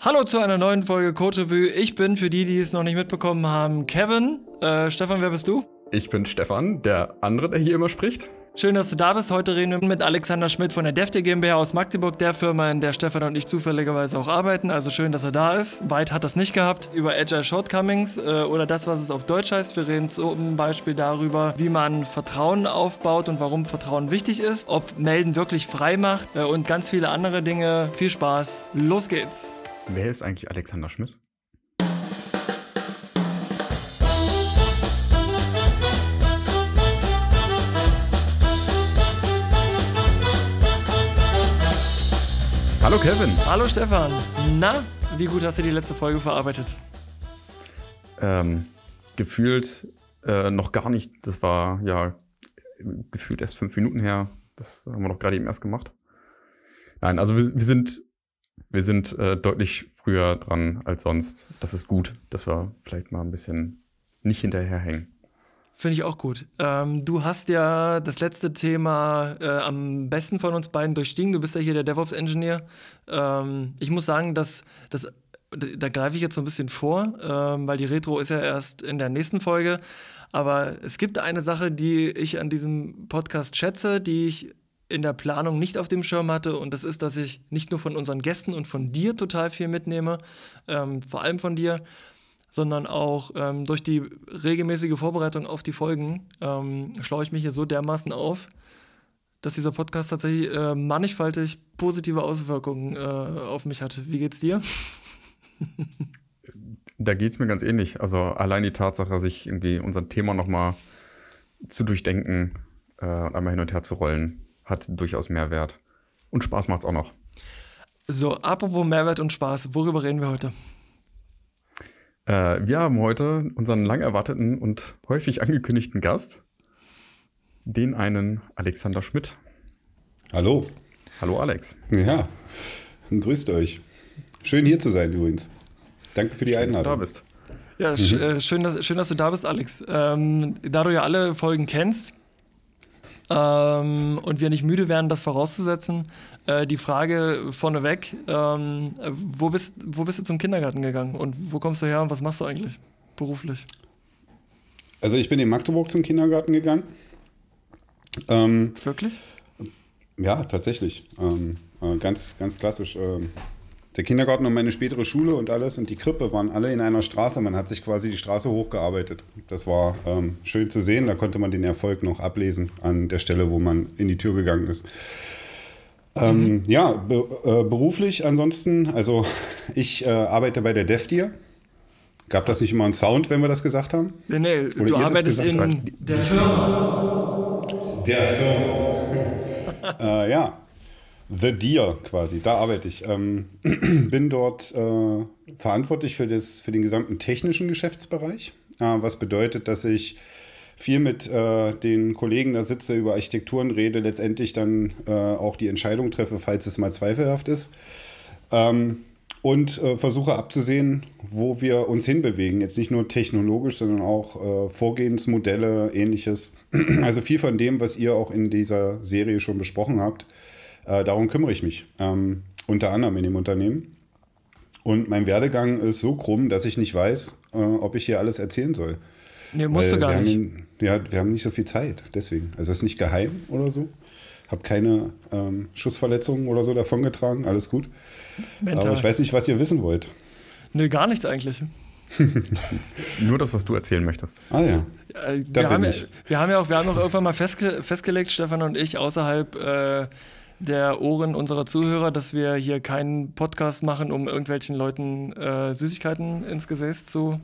Hallo zu einer neuen Folge Code Revue. Ich bin für die, die es noch nicht mitbekommen haben, Kevin. Äh, Stefan, wer bist du? Ich bin Stefan, der andere, der hier immer spricht. Schön, dass du da bist. Heute reden wir mit Alexander Schmidt von der Defte GmbH aus Magdeburg, der Firma, in der Stefan und ich zufälligerweise auch arbeiten. Also schön, dass er da ist. Weit hat das nicht gehabt. Über Agile Shortcomings äh, oder das, was es auf Deutsch heißt. Wir reden zum Beispiel darüber, wie man Vertrauen aufbaut und warum Vertrauen wichtig ist, ob Melden wirklich frei macht äh, und ganz viele andere Dinge. Viel Spaß. Los geht's. Wer ist eigentlich Alexander Schmidt? Hallo Kevin. Hallo Stefan. Na, wie gut hast du die letzte Folge verarbeitet? Ähm, gefühlt äh, noch gar nicht. Das war ja gefühlt erst fünf Minuten her. Das haben wir doch gerade eben erst gemacht. Nein, also wir, wir sind, wir sind äh, deutlich früher dran als sonst. Das ist gut, dass wir vielleicht mal ein bisschen nicht hinterherhängen. Finde ich auch gut. Ähm, du hast ja das letzte Thema äh, am besten von uns beiden durchstiegen. Du bist ja hier der DevOps-Engineer. Ähm, ich muss sagen, dass, dass da greife ich jetzt so ein bisschen vor, ähm, weil die Retro ist ja erst in der nächsten Folge. Aber es gibt eine Sache, die ich an diesem Podcast schätze, die ich in der Planung nicht auf dem Schirm hatte. Und das ist, dass ich nicht nur von unseren Gästen und von dir total viel mitnehme, ähm, vor allem von dir, sondern auch ähm, durch die regelmäßige Vorbereitung auf die Folgen ähm, schlaue ich mich hier so dermaßen auf, dass dieser Podcast tatsächlich äh, mannigfaltig positive Auswirkungen äh, auf mich hat. Wie geht's dir? da geht's mir ganz ähnlich. Also allein die Tatsache, sich irgendwie unser Thema nochmal zu durchdenken äh, und einmal hin und her zu rollen, hat durchaus Mehrwert. Und Spaß macht's auch noch. So, apropos Mehrwert und Spaß, worüber reden wir heute? Äh, wir haben heute unseren lang erwarteten und häufig angekündigten Gast, den einen Alexander Schmidt. Hallo. Hallo Alex. Ja, grüßt euch. Schön hier zu sein übrigens. Danke für die Schön, Einladung. Dass du Ja, da bist. sch äh, schön, dass, schön, dass du da bist, Alex. Ähm, da du ja alle Folgen kennst ähm, und wir nicht müde werden, das vorauszusetzen, äh, die Frage vorneweg, ähm, wo, bist, wo bist du zum Kindergarten gegangen und wo kommst du her und was machst du eigentlich beruflich? Also ich bin in Magdeburg zum Kindergarten gegangen. Ähm, Wirklich? ja, tatsächlich. Ähm, äh, ganz, ganz klassisch. Der Kindergarten und meine spätere Schule und alles und die Krippe waren alle in einer Straße. Man hat sich quasi die Straße hochgearbeitet. Das war ähm, schön zu sehen. Da konnte man den Erfolg noch ablesen an der Stelle, wo man in die Tür gegangen ist. Ähm, ja, be äh, beruflich ansonsten, also ich äh, arbeite bei der DEFTIR. Gab das nicht immer einen Sound, wenn wir das gesagt haben? Nee, nee, Oder du arbeitest in der Firma. Der Firma. äh, ja, The Deer quasi, da arbeite ich. Ähm, bin dort äh, verantwortlich für, das, für den gesamten technischen Geschäftsbereich, äh, was bedeutet, dass ich viel mit äh, den Kollegen da sitze, über Architekturen rede, letztendlich dann äh, auch die Entscheidung treffe, falls es mal zweifelhaft ist. Ähm, und äh, versuche abzusehen, wo wir uns hinbewegen. Jetzt nicht nur technologisch, sondern auch äh, Vorgehensmodelle, ähnliches. Also viel von dem, was ihr auch in dieser Serie schon besprochen habt. Äh, darum kümmere ich mich. Ähm, unter anderem in dem Unternehmen. Und mein Werdegang ist so krumm, dass ich nicht weiß, äh, ob ich hier alles erzählen soll. Nee, musst du Weil gar wir nicht. Haben, ja, wir haben nicht so viel Zeit, deswegen. Also es ist nicht geheim oder so. Habe keine ähm, Schussverletzungen oder so davongetragen, alles gut. Mental. Aber ich weiß nicht, was ihr wissen wollt. Nee, gar nichts eigentlich. Nur das, was du erzählen möchtest. Ah ja. Äh, Da wir, haben, bin ja- ich. wir haben ja auch, wir haben auch irgendwann mal festge festgelegt, Stefan und ich, außerhalb äh, der Ohren unserer Zuhörer, dass wir hier keinen Podcast machen, um irgendwelchen Leuten äh, Süßigkeiten ins Gesäß zu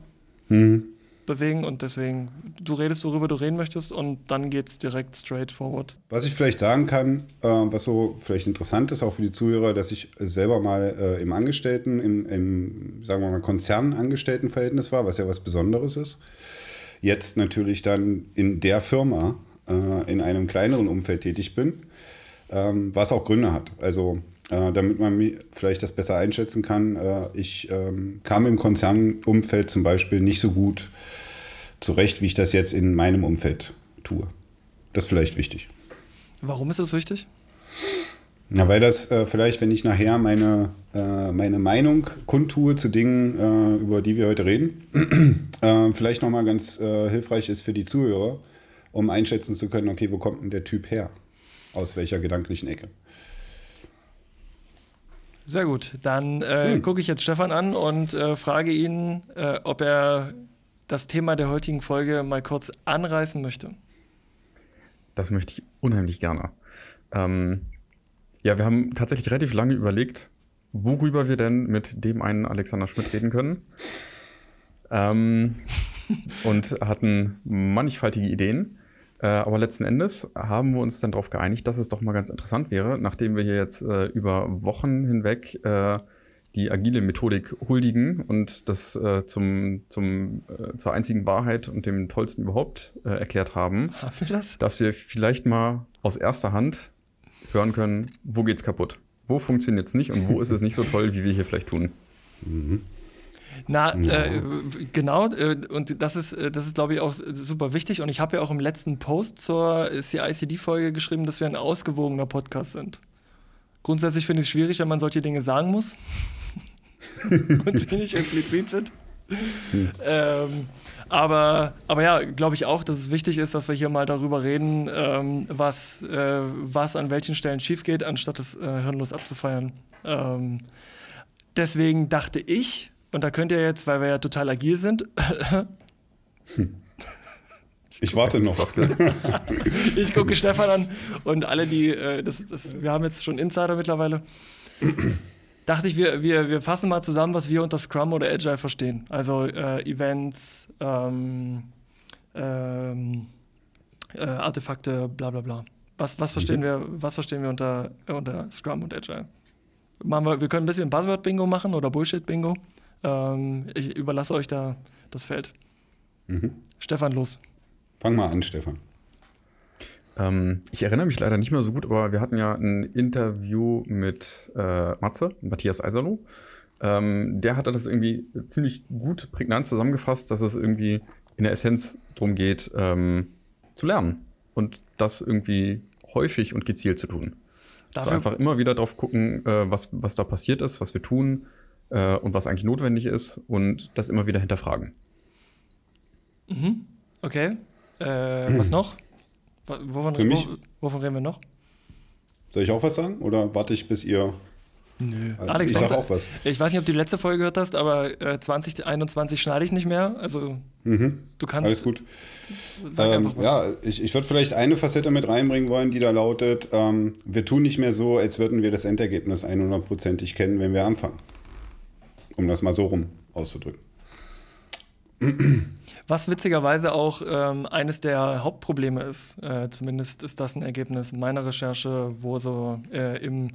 Mhm. bewegen. Und deswegen, du redest, worüber du reden möchtest, und dann geht's direkt straight forward. Was ich vielleicht sagen kann, äh, was so vielleicht interessant ist, auch für die Zuhörer, dass ich selber mal äh, im Angestellten, im, im sagen wir mal, Konzernangestelltenverhältnis war, was ja was Besonderes ist. Jetzt natürlich dann in der Firma äh, in einem kleineren Umfeld tätig bin, ähm, was auch Gründe hat. Also äh, damit man vielleicht das besser einschätzen kann, äh, ich ähm, kam im Konzernumfeld zum Beispiel nicht so gut zurecht, wie ich das jetzt in meinem Umfeld tue. Das ist vielleicht wichtig. Warum ist das wichtig? Na, weil das äh, vielleicht, wenn ich nachher meine, äh, meine Meinung kundtue zu Dingen, äh, über die wir heute reden, äh, vielleicht nochmal ganz äh, hilfreich ist für die Zuhörer, um einschätzen zu können, okay, wo kommt denn der Typ her? Aus welcher gedanklichen Ecke? Sehr gut. Dann äh, hm. gucke ich jetzt Stefan an und äh, frage ihn, äh, ob er das Thema der heutigen Folge mal kurz anreißen möchte. Das möchte ich unheimlich gerne. Ähm, ja, wir haben tatsächlich relativ lange überlegt, worüber wir denn mit dem einen Alexander Schmidt reden können. Ähm, und hatten mannigfaltige Ideen. Äh, aber letzten Endes haben wir uns dann darauf geeinigt, dass es doch mal ganz interessant wäre, nachdem wir hier jetzt äh, über Wochen hinweg äh, die agile Methodik huldigen und das äh, zum, zum, äh, zur einzigen Wahrheit und dem tollsten überhaupt äh, erklärt haben, haben wir das? dass wir vielleicht mal aus erster Hand hören können, wo geht's kaputt? Wo funktioniert es nicht und wo ist es nicht so toll, wie wir hier vielleicht tun? Mhm. Na, ja. äh, genau, äh, und das ist, äh, das ist, glaube ich, auch super wichtig. Und ich habe ja auch im letzten Post zur CICD-Folge geschrieben, dass wir ein ausgewogener Podcast sind. Grundsätzlich finde ich es schwierig, wenn man solche Dinge sagen muss und sie nicht implizit sind. Hm. Ähm, aber, aber ja, glaube ich auch, dass es wichtig ist, dass wir hier mal darüber reden, ähm, was, äh, was an welchen Stellen schief geht, anstatt es äh, hirnlos abzufeiern. Ähm, deswegen dachte ich, und da könnt ihr jetzt, weil wir ja total agil sind. Ich warte noch. ich gucke Stefan an und alle, die, äh, das, das, wir haben jetzt schon Insider mittlerweile. Dachte ich, wir, wir, wir fassen mal zusammen, was wir unter Scrum oder Agile verstehen. Also äh, Events, ähm, ähm, äh, Artefakte, bla bla bla. Was, was, verstehen, mhm. wir, was verstehen wir unter, unter Scrum und Agile? Machen wir, wir können ein bisschen Buzzword-Bingo machen oder Bullshit-Bingo. Ähm, ich überlasse euch da das Feld. Mhm. Stefan, los. Fang mal an, Stefan. Ähm, ich erinnere mich leider nicht mehr so gut, aber wir hatten ja ein Interview mit äh, Matze, Matthias Eiserloh. Ähm, der hatte das irgendwie ziemlich gut prägnant zusammengefasst, dass es irgendwie in der Essenz darum geht, ähm, zu lernen und das irgendwie häufig und gezielt zu tun. Dafür also einfach immer wieder drauf gucken, äh, was, was da passiert ist, was wir tun, äh, und was eigentlich notwendig ist und das immer wieder hinterfragen. Mhm. Okay. Äh, was noch? Wovon, Für mich, wo, wovon reden wir noch? Soll ich auch was sagen oder warte ich, bis ihr Nö. Also, Alex, ich sag auch was. Ich weiß nicht, ob du die letzte Folge gehört hast, aber äh, 2021 schneide ich nicht mehr. Also mhm. du kannst. Alles gut. Ähm, ja, ich, ich würde vielleicht eine Facette mit reinbringen wollen, die da lautet: ähm, Wir tun nicht mehr so, als würden wir das Endergebnis 100%ig kennen, wenn wir anfangen um das mal so rum auszudrücken. Was witzigerweise auch ähm, eines der Hauptprobleme ist, äh, zumindest ist das ein Ergebnis meiner Recherche, wo so äh, im,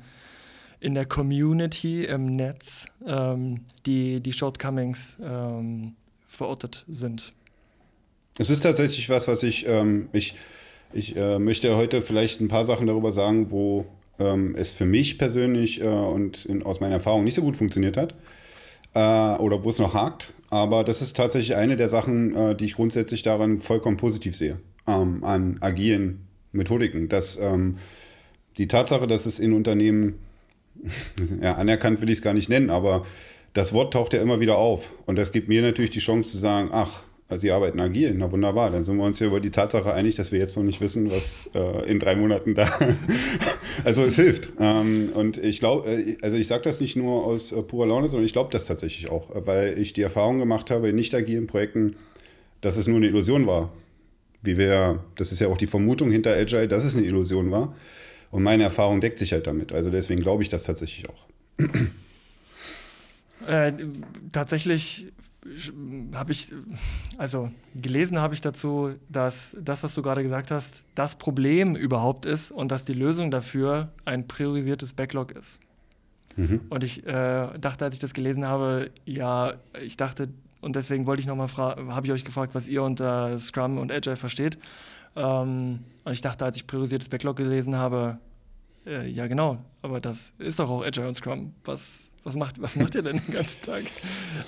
in der Community, im Netz, ähm, die, die Shortcomings ähm, verortet sind. Es ist tatsächlich was, was ich, ähm, ich, ich äh, möchte heute vielleicht ein paar Sachen darüber sagen, wo ähm, es für mich persönlich äh, und in, aus meiner Erfahrung nicht so gut funktioniert hat oder wo es noch hakt. Aber das ist tatsächlich eine der Sachen, äh, die ich grundsätzlich daran vollkommen positiv sehe, ähm, an agilen Methodiken. Dass ähm, die Tatsache, dass es in Unternehmen, ja, anerkannt will ich es gar nicht nennen, aber das Wort taucht ja immer wieder auf. Und das gibt mir natürlich die Chance zu sagen, ach, also sie arbeiten agil, na wunderbar. Dann sind wir uns ja über die Tatsache einig, dass wir jetzt noch nicht wissen, was äh, in drei Monaten da. also es hilft. Ähm, und ich glaube, äh, also ich sage das nicht nur aus äh, purer Laune, sondern ich glaube das tatsächlich auch, weil ich die Erfahrung gemacht habe in nicht agilen Projekten, dass es nur eine Illusion war. Wie wir, das ist ja auch die Vermutung hinter Agile, dass es eine Illusion war. Und meine Erfahrung deckt sich halt damit. Also deswegen glaube ich das tatsächlich auch. Äh, tatsächlich habe ich, also gelesen habe ich dazu, dass das, was du gerade gesagt hast, das Problem überhaupt ist und dass die Lösung dafür ein priorisiertes Backlog ist. Mhm. Und ich äh, dachte, als ich das gelesen habe, ja, ich dachte, und deswegen wollte ich nochmal fragen, habe ich euch gefragt, was ihr unter Scrum und Agile versteht. Ähm, und ich dachte, als ich priorisiertes Backlog gelesen habe, äh, ja genau, aber das ist doch auch Agile und Scrum. Was, was macht, was macht ihr denn den ganzen Tag?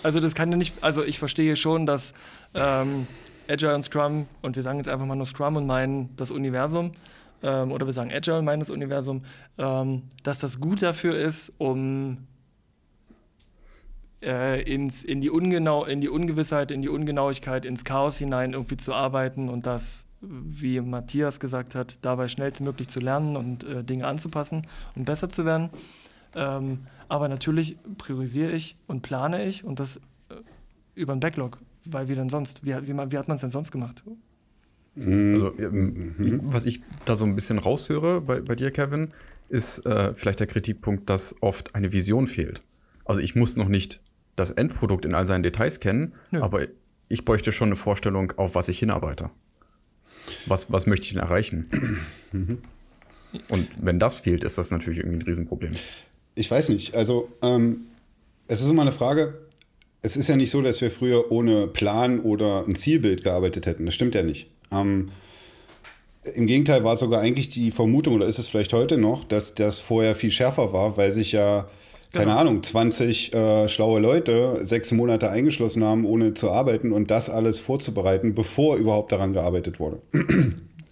Also das kann ja nicht, also ich verstehe schon, dass ähm, Agile und Scrum, und wir sagen jetzt einfach mal nur Scrum und meinen das Universum, ähm, oder wir sagen Agile, meines Universum, ähm, dass das gut dafür ist, um äh, ins, in, die Ungenau in die Ungewissheit, in die Ungenauigkeit, ins Chaos hinein irgendwie zu arbeiten und das, wie Matthias gesagt hat, dabei schnellstmöglich zu lernen und äh, Dinge anzupassen und besser zu werden. Ähm, aber natürlich priorisiere ich und plane ich und das äh, über einen Backlog, weil wie denn sonst? Wie, wie, wie hat man es denn sonst gemacht? Also, mhm. was ich da so ein bisschen raushöre bei, bei dir, Kevin, ist äh, vielleicht der Kritikpunkt, dass oft eine Vision fehlt. Also ich muss noch nicht das Endprodukt in all seinen Details kennen, Nö. aber ich bräuchte schon eine Vorstellung, auf was ich hinarbeite. Was, was möchte ich denn erreichen? Mhm. Und wenn das fehlt, ist das natürlich irgendwie ein Riesenproblem. Ich weiß nicht. Also, ähm, es ist immer eine Frage. Es ist ja nicht so, dass wir früher ohne Plan oder ein Zielbild gearbeitet hätten. Das stimmt ja nicht. Ähm, Im Gegenteil war sogar eigentlich die Vermutung, oder ist es vielleicht heute noch, dass das vorher viel schärfer war, weil sich ja keine genau. Ahnung, 20 äh, schlaue Leute sechs Monate eingeschlossen haben, ohne zu arbeiten und das alles vorzubereiten, bevor überhaupt daran gearbeitet wurde.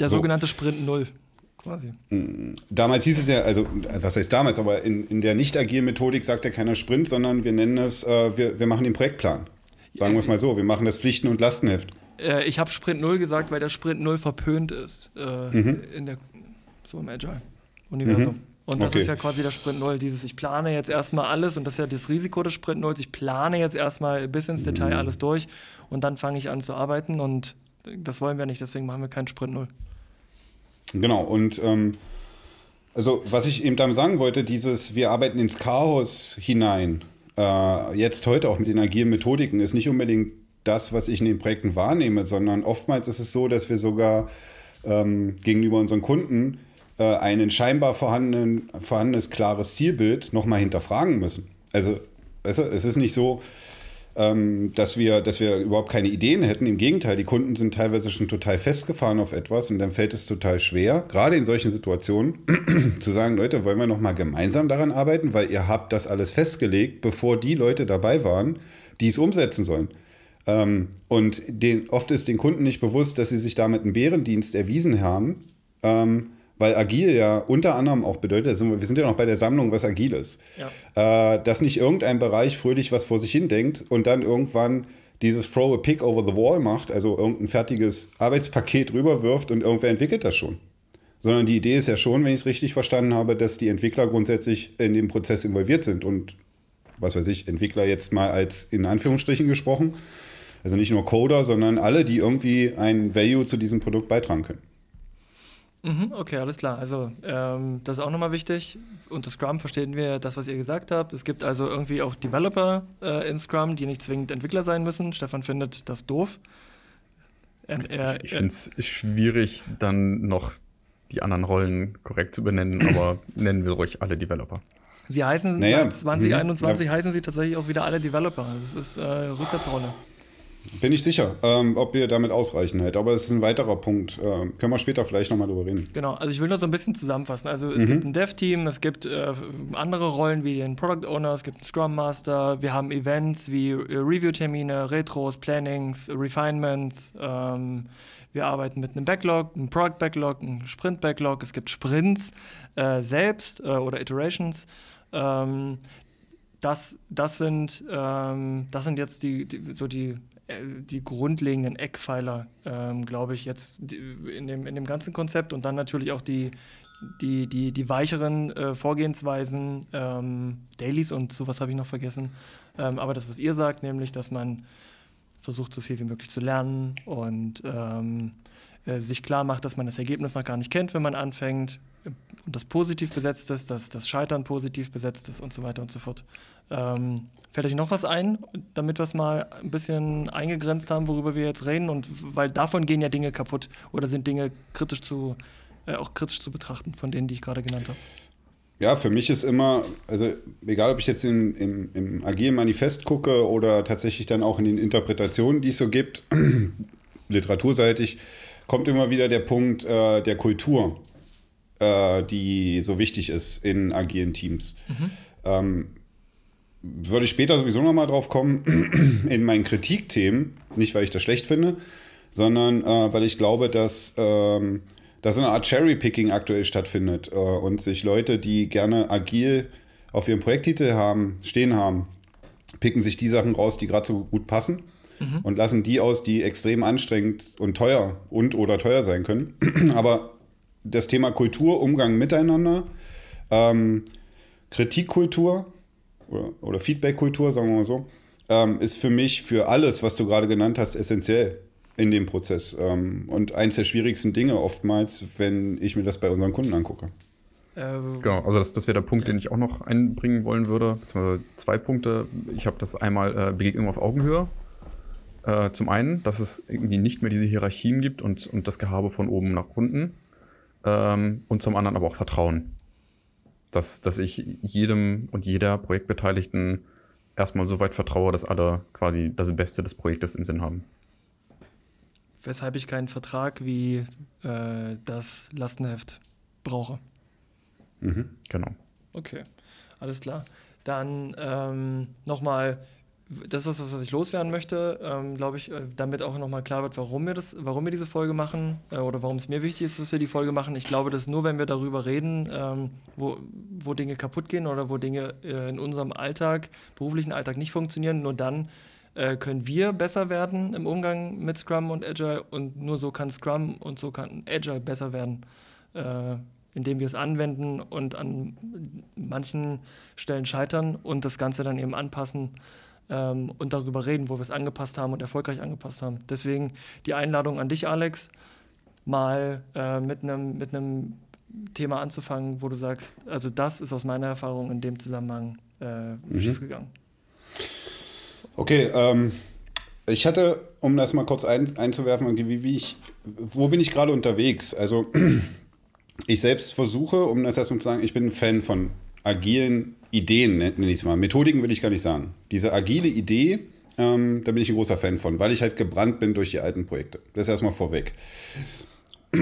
Der so. sogenannte Sprint Null. Quasi. Mm, damals hieß es ja, also was heißt damals, aber in, in der nicht agilen Methodik sagt ja keiner Sprint, sondern wir nennen es, äh, wir, wir machen den Projektplan. Sagen wir es mal so, wir machen das Pflichten- und Lastenheft. Äh, ich habe Sprint Null gesagt, weil der Sprint Null verpönt ist äh, mhm. in der, so im Agile-Universum. Mhm. Und das okay. ist ja quasi der Sprint Null, dieses ich plane jetzt erstmal alles und das ist ja das Risiko des Sprint Nulls. Ich plane jetzt erstmal bis ins Detail alles durch und dann fange ich an zu arbeiten und das wollen wir nicht, deswegen machen wir keinen Sprint Null. Genau, und ähm, also was ich eben damit sagen wollte, dieses wir arbeiten ins Chaos hinein, äh, jetzt heute auch mit den agilen Methodiken, ist nicht unbedingt das, was ich in den Projekten wahrnehme, sondern oftmals ist es so, dass wir sogar ähm, gegenüber unseren Kunden äh, einen scheinbar vorhandenes klares Zielbild nochmal hinterfragen müssen. Also es ist nicht so, ähm, dass, wir, dass wir überhaupt keine Ideen hätten. Im Gegenteil, die Kunden sind teilweise schon total festgefahren auf etwas und dann fällt es total schwer, gerade in solchen Situationen, zu sagen, Leute, wollen wir nochmal gemeinsam daran arbeiten, weil ihr habt das alles festgelegt, bevor die Leute dabei waren, die es umsetzen sollen. Ähm, und den, oft ist den Kunden nicht bewusst, dass sie sich damit einen Bärendienst erwiesen haben, ähm, weil agil ja unter anderem auch bedeutet, wir sind ja noch bei der Sammlung, was agil ist, ja. äh, dass nicht irgendein Bereich fröhlich was vor sich hin denkt und dann irgendwann dieses Throw a Pick over the Wall macht, also irgendein fertiges Arbeitspaket rüberwirft und irgendwer entwickelt das schon. Sondern die Idee ist ja schon, wenn ich es richtig verstanden habe, dass die Entwickler grundsätzlich in dem Prozess involviert sind und was weiß ich, Entwickler jetzt mal als in Anführungsstrichen gesprochen. Also nicht nur Coder, sondern alle, die irgendwie ein Value zu diesem Produkt beitragen können. Mhm, okay, alles klar. Also ähm, das ist auch nochmal wichtig. Unter Scrum verstehen wir das, was ihr gesagt habt. Es gibt also irgendwie auch Developer äh, in Scrum, die nicht zwingend Entwickler sein müssen. Stefan findet das doof. Ähm, er, ich ich finde es schwierig, dann noch die anderen Rollen korrekt zu benennen, aber nennen wir ruhig alle Developer. Sie heißen, naja, 2021 mhm. heißen sie tatsächlich auch wieder alle Developer. Das ist äh, Rückwärtsrolle. Bin ich sicher, ähm, ob wir damit ausreichen halt. Aber es ist ein weiterer Punkt. Ähm, können wir später vielleicht nochmal drüber reden. Genau, also ich will nur so ein bisschen zusammenfassen. Also es mhm. gibt ein Dev-Team, es gibt äh, andere Rollen wie den Product Owner, es gibt einen Scrum Master, wir haben Events wie äh, Review-Termine, Retros, Plannings, Refinements. Ähm, wir arbeiten mit einem Backlog, einem Product Backlog, einem Sprint Backlog. Es gibt Sprints äh, selbst äh, oder Iterations. Ähm, das, das, sind, ähm, das sind jetzt die, die, so die die grundlegenden Eckpfeiler, ähm, glaube ich, jetzt in dem, in dem ganzen Konzept und dann natürlich auch die, die, die, die weicheren äh, Vorgehensweisen, ähm, Dailies und sowas habe ich noch vergessen. Ähm, aber das, was ihr sagt, nämlich, dass man versucht, so viel wie möglich zu lernen und ähm, äh, sich klar macht, dass man das Ergebnis noch gar nicht kennt, wenn man anfängt und das positiv besetzt ist, dass das Scheitern positiv besetzt ist und so weiter und so fort. Ähm, fällt euch noch was ein, damit wir es mal ein bisschen eingegrenzt haben, worüber wir jetzt reden? Und weil davon gehen ja Dinge kaputt oder sind Dinge kritisch zu, äh, auch kritisch zu betrachten, von denen, die ich gerade genannt habe. Ja, für mich ist immer, also egal ob ich jetzt in, im, im agilen Manifest gucke oder tatsächlich dann auch in den Interpretationen, die es so gibt, literaturseitig, kommt immer wieder der Punkt äh, der Kultur äh, die so wichtig ist in agilen Teams. Mhm. Ähm, würde ich später sowieso nochmal drauf kommen, in meinen Kritikthemen, nicht weil ich das schlecht finde, sondern äh, weil ich glaube, dass, ähm, dass so eine Art Cherry-Picking aktuell stattfindet äh, und sich Leute, die gerne agil auf ihrem Projekttitel haben, stehen haben, picken sich die Sachen raus, die gerade so gut passen mhm. und lassen die aus, die extrem anstrengend und teuer und oder teuer sein können. Aber das Thema Kultur, Umgang miteinander, ähm, Kritikkultur oder, oder Feedbackkultur, sagen wir mal so, ähm, ist für mich für alles, was du gerade genannt hast, essentiell in dem Prozess. Ähm, und eins der schwierigsten Dinge oftmals, wenn ich mir das bei unseren Kunden angucke. Ähm, genau, also das, das wäre der Punkt, ja. den ich auch noch einbringen wollen würde. Beziehungsweise zwei Punkte. Ich habe das einmal äh, Begegnung auf Augenhöhe. Äh, zum einen, dass es irgendwie nicht mehr diese Hierarchien gibt und, und das Gehabe von oben nach unten. Ähm, und zum anderen aber auch Vertrauen. Dass, dass ich jedem und jeder Projektbeteiligten erstmal so weit vertraue, dass alle quasi das Beste des Projektes im Sinn haben. Weshalb ich keinen Vertrag wie äh, das Lastenheft brauche. Mhm, genau. Okay, alles klar. Dann ähm, nochmal, das ist das, was ich loswerden möchte, ähm, glaube ich, äh, damit auch nochmal klar wird, warum wir das, warum wir diese Folge machen äh, oder warum es mir wichtig ist, dass wir die Folge machen. Ich glaube, dass nur wenn wir darüber reden, ähm, wo, wo Dinge kaputt gehen oder wo Dinge äh, in unserem Alltag, beruflichen Alltag nicht funktionieren, nur dann äh, können wir besser werden im Umgang mit Scrum und Agile und nur so kann Scrum und so kann Agile besser werden. Äh, indem wir es anwenden und an manchen Stellen scheitern und das Ganze dann eben anpassen ähm, und darüber reden, wo wir es angepasst haben und erfolgreich angepasst haben. Deswegen die Einladung an dich, Alex, mal äh, mit einem mit Thema anzufangen, wo du sagst, also das ist aus meiner Erfahrung in dem Zusammenhang äh, mhm. schiefgegangen. Okay, ähm, ich hatte, um das mal kurz ein, einzuwerfen, wie, wie ich, wo bin ich gerade unterwegs? Also ich selbst versuche, um das erstmal zu sagen, ich bin ein Fan von agilen Ideen, nenne ich es mal. Methodiken will ich gar nicht sagen. Diese agile Idee, ähm, da bin ich ein großer Fan von, weil ich halt gebrannt bin durch die alten Projekte. Das ist erstmal vorweg.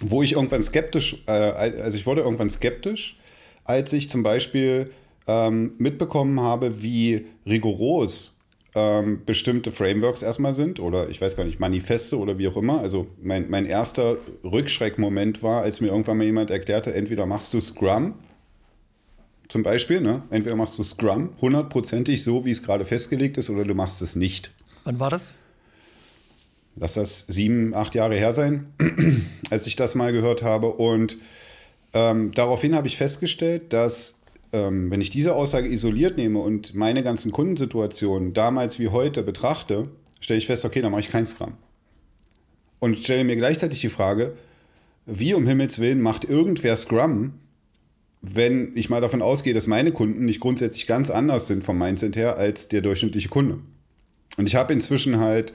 Wo ich irgendwann skeptisch, äh, also ich wurde irgendwann skeptisch, als ich zum Beispiel ähm, mitbekommen habe, wie rigoros ähm, bestimmte Frameworks erstmal sind oder ich weiß gar nicht, Manifeste oder wie auch immer. Also mein, mein erster Rückschreckmoment war, als mir irgendwann mal jemand erklärte, entweder machst du Scrum, zum Beispiel, ne? entweder machst du Scrum hundertprozentig so, wie es gerade festgelegt ist, oder du machst es nicht. Wann war das? Lass das sieben, acht Jahre her sein, als ich das mal gehört habe. Und ähm, daraufhin habe ich festgestellt, dass ähm, wenn ich diese Aussage isoliert nehme und meine ganzen Kundensituationen damals wie heute betrachte, stelle ich fest, okay, dann mache ich kein Scrum. Und stelle mir gleichzeitig die Frage, wie um Himmels Willen macht irgendwer Scrum, wenn ich mal davon ausgehe, dass meine Kunden nicht grundsätzlich ganz anders sind vom Mindset her als der durchschnittliche Kunde. Und ich habe inzwischen halt,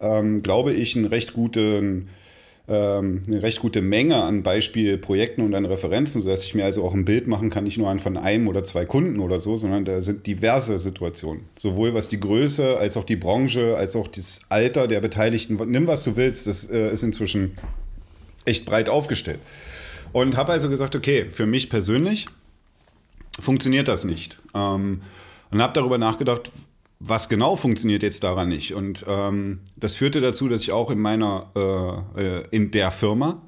ähm, glaube ich, einen recht guten ähm, eine recht gute Menge an Beispielprojekten und an Referenzen, sodass ich mir also auch ein Bild machen kann, nicht nur an von einem oder zwei Kunden oder so, sondern da sind diverse Situationen. Sowohl was die Größe, als auch die Branche, als auch das Alter der Beteiligten. Nimm, was du willst, das äh, ist inzwischen echt breit aufgestellt. Und habe also gesagt, okay, für mich persönlich funktioniert das nicht. Ähm, und habe darüber nachgedacht, was genau funktioniert jetzt daran nicht? Und ähm, das führte dazu, dass ich auch in meiner, äh, äh, in der Firma,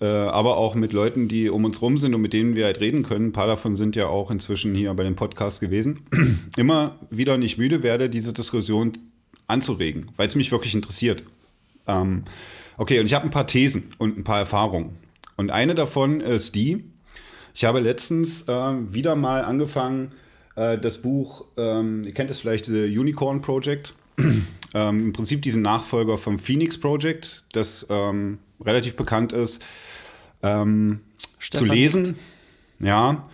äh, aber auch mit Leuten, die um uns rum sind und mit denen wir halt reden können, ein paar davon sind ja auch inzwischen hier bei dem Podcast gewesen, immer wieder nicht müde werde, diese Diskussion anzuregen, weil es mich wirklich interessiert. Ähm, okay, und ich habe ein paar Thesen und ein paar Erfahrungen. Und eine davon ist die, ich habe letztens äh, wieder mal angefangen, äh, das Buch, ähm, ihr kennt es vielleicht, The Unicorn Project. ähm, Im Prinzip diesen Nachfolger vom Phoenix Project, das ähm, relativ bekannt ist, ähm, zu lesen. Ja.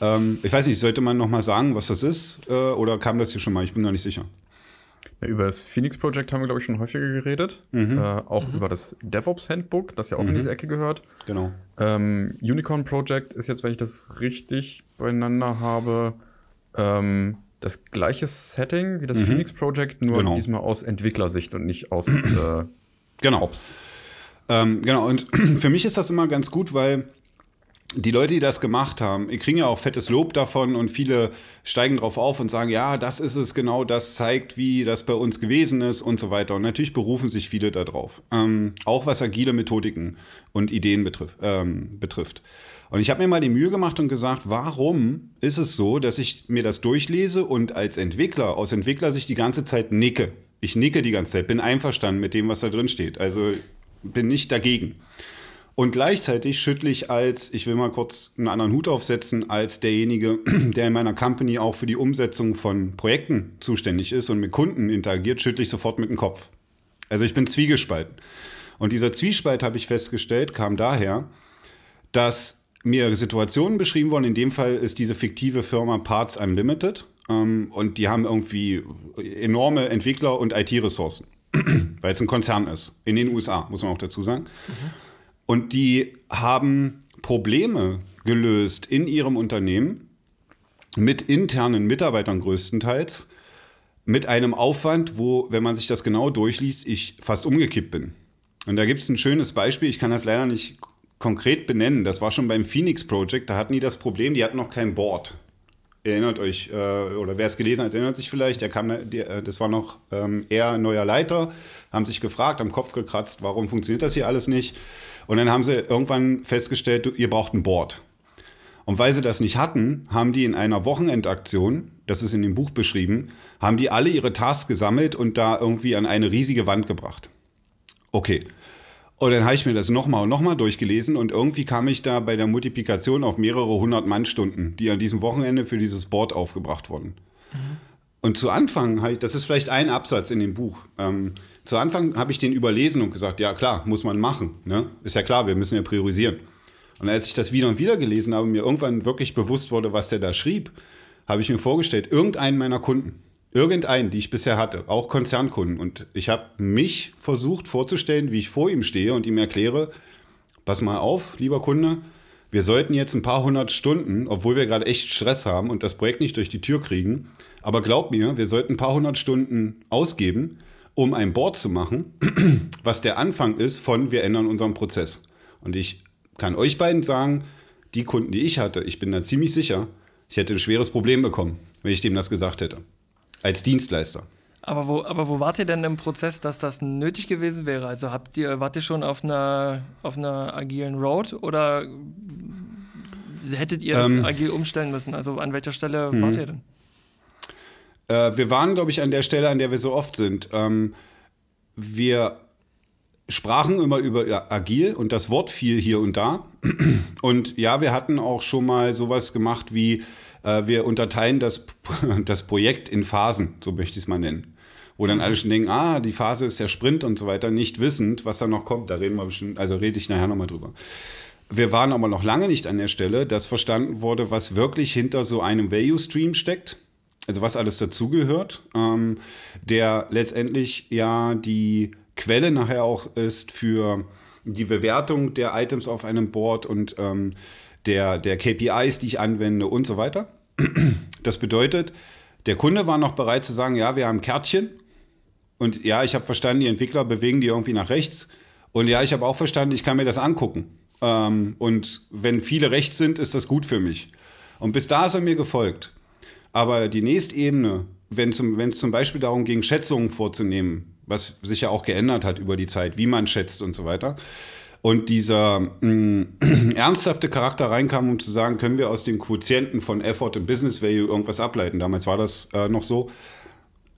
Ähm, ich weiß nicht, sollte man noch mal sagen, was das ist? Äh, oder kam das hier schon mal? Ich bin gar nicht sicher. Ja, über das Phoenix Project haben wir, glaube ich, schon häufiger geredet. Mhm. Äh, auch mhm. über das DevOps Handbook, das ja auch mhm. in diese Ecke gehört. Genau. Ähm, Unicorn Project ist jetzt, wenn ich das richtig beieinander habe, ähm, das gleiche Setting wie das mhm. Phoenix Project, nur genau. diesmal aus Entwicklersicht und nicht aus äh, genau. Ops. Ähm, genau, und für mich ist das immer ganz gut, weil die Leute, die das gemacht haben, kriegen ja auch fettes Lob davon und viele steigen drauf auf und sagen, ja, das ist es genau, das zeigt, wie das bei uns gewesen ist und so weiter. Und natürlich berufen sich viele darauf. Ähm, auch was agile Methodiken und Ideen betrifft. Ähm, betrifft. Und ich habe mir mal die Mühe gemacht und gesagt, warum ist es so, dass ich mir das durchlese und als Entwickler, aus Entwicklersicht die ganze Zeit nicke. Ich nicke die ganze Zeit, bin einverstanden mit dem, was da drin steht. Also bin nicht dagegen. Und gleichzeitig schüttle ich als, ich will mal kurz einen anderen Hut aufsetzen, als derjenige, der in meiner Company auch für die Umsetzung von Projekten zuständig ist und mit Kunden interagiert, schüttle ich sofort mit dem Kopf. Also ich bin zwiegespalten. Und dieser Zwiespalt, habe ich festgestellt, kam daher, dass mir Situationen beschrieben wurden. In dem Fall ist diese fiktive Firma Parts Unlimited. Ähm, und die haben irgendwie enorme Entwickler- und IT-Ressourcen, weil es ein Konzern ist. In den USA, muss man auch dazu sagen. Mhm. Und die haben Probleme gelöst in ihrem Unternehmen mit internen Mitarbeitern größtenteils, mit einem Aufwand, wo, wenn man sich das genau durchliest, ich fast umgekippt bin. Und da gibt es ein schönes Beispiel, ich kann das leider nicht konkret benennen. Das war schon beim Phoenix Project, da hatten die das Problem, die hatten noch kein Board. Erinnert euch, äh, oder wer es gelesen hat, erinnert sich vielleicht, der kam, äh, das war noch ähm, eher neuer Leiter, haben sich gefragt, am Kopf gekratzt, warum funktioniert das hier alles nicht? Und dann haben sie irgendwann festgestellt, ihr braucht ein Board. Und weil sie das nicht hatten, haben die in einer Wochenendaktion, das ist in dem Buch beschrieben, haben die alle ihre Tasks gesammelt und da irgendwie an eine riesige Wand gebracht. Okay. Und dann habe ich mir das nochmal und nochmal durchgelesen und irgendwie kam ich da bei der Multiplikation auf mehrere hundert Mannstunden, die an diesem Wochenende für dieses Board aufgebracht wurden. Mhm. Und zu Anfang, das ist vielleicht ein Absatz in dem Buch, ähm, zu Anfang habe ich den überlesen und gesagt, ja klar, muss man machen. Ne? Ist ja klar, wir müssen ja priorisieren. Und als ich das wieder und wieder gelesen habe, mir irgendwann wirklich bewusst wurde, was der da schrieb, habe ich mir vorgestellt, irgendeinen meiner Kunden, Irgendeinen, die ich bisher hatte, auch Konzernkunden. Und ich habe mich versucht vorzustellen, wie ich vor ihm stehe und ihm erkläre, pass mal auf, lieber Kunde, wir sollten jetzt ein paar hundert Stunden, obwohl wir gerade echt Stress haben und das Projekt nicht durch die Tür kriegen, aber glaub mir, wir sollten ein paar hundert Stunden ausgeben, um ein Board zu machen, was der Anfang ist von wir ändern unseren Prozess. Und ich kann euch beiden sagen, die Kunden, die ich hatte, ich bin da ziemlich sicher, ich hätte ein schweres Problem bekommen, wenn ich dem das gesagt hätte als Dienstleister. Aber wo, aber wo wart ihr denn im Prozess, dass das nötig gewesen wäre? Also habt ihr, wart ihr schon auf einer, auf einer agilen Road oder hättet ihr ähm, agil umstellen müssen? Also an welcher Stelle hm. wart ihr denn? Äh, wir waren, glaube ich, an der Stelle, an der wir so oft sind. Ähm, wir sprachen immer über agil und das Wort fiel hier und da. Und ja, wir hatten auch schon mal sowas gemacht wie äh, wir unterteilen das, das Projekt in Phasen, so möchte ich es mal nennen. Wo dann alle schon denken, ah, die Phase ist der Sprint und so weiter, nicht wissend, was da noch kommt. Da reden wir bestimmt, also rede ich nachher nochmal drüber. Wir waren aber noch lange nicht an der Stelle, dass verstanden wurde, was wirklich hinter so einem Value Stream steckt. Also was alles dazugehört, ähm, der letztendlich ja die Quelle nachher auch ist für die Bewertung der Items auf einem Board und ähm, der, der KPIs, die ich anwende und so weiter. Das bedeutet, der Kunde war noch bereit zu sagen, ja, wir haben Kärtchen und ja, ich habe verstanden, die Entwickler bewegen die irgendwie nach rechts und ja, ich habe auch verstanden, ich kann mir das angucken. Ähm, und wenn viele rechts sind, ist das gut für mich. Und bis da ist er mir gefolgt. Aber die nächste Ebene, wenn es zum Beispiel darum ging, Schätzungen vorzunehmen, was sich ja auch geändert hat über die Zeit, wie man schätzt und so weiter, und dieser mm, ernsthafte Charakter reinkam, um zu sagen, können wir aus den Quotienten von Effort und Business Value irgendwas ableiten. Damals war das äh, noch so.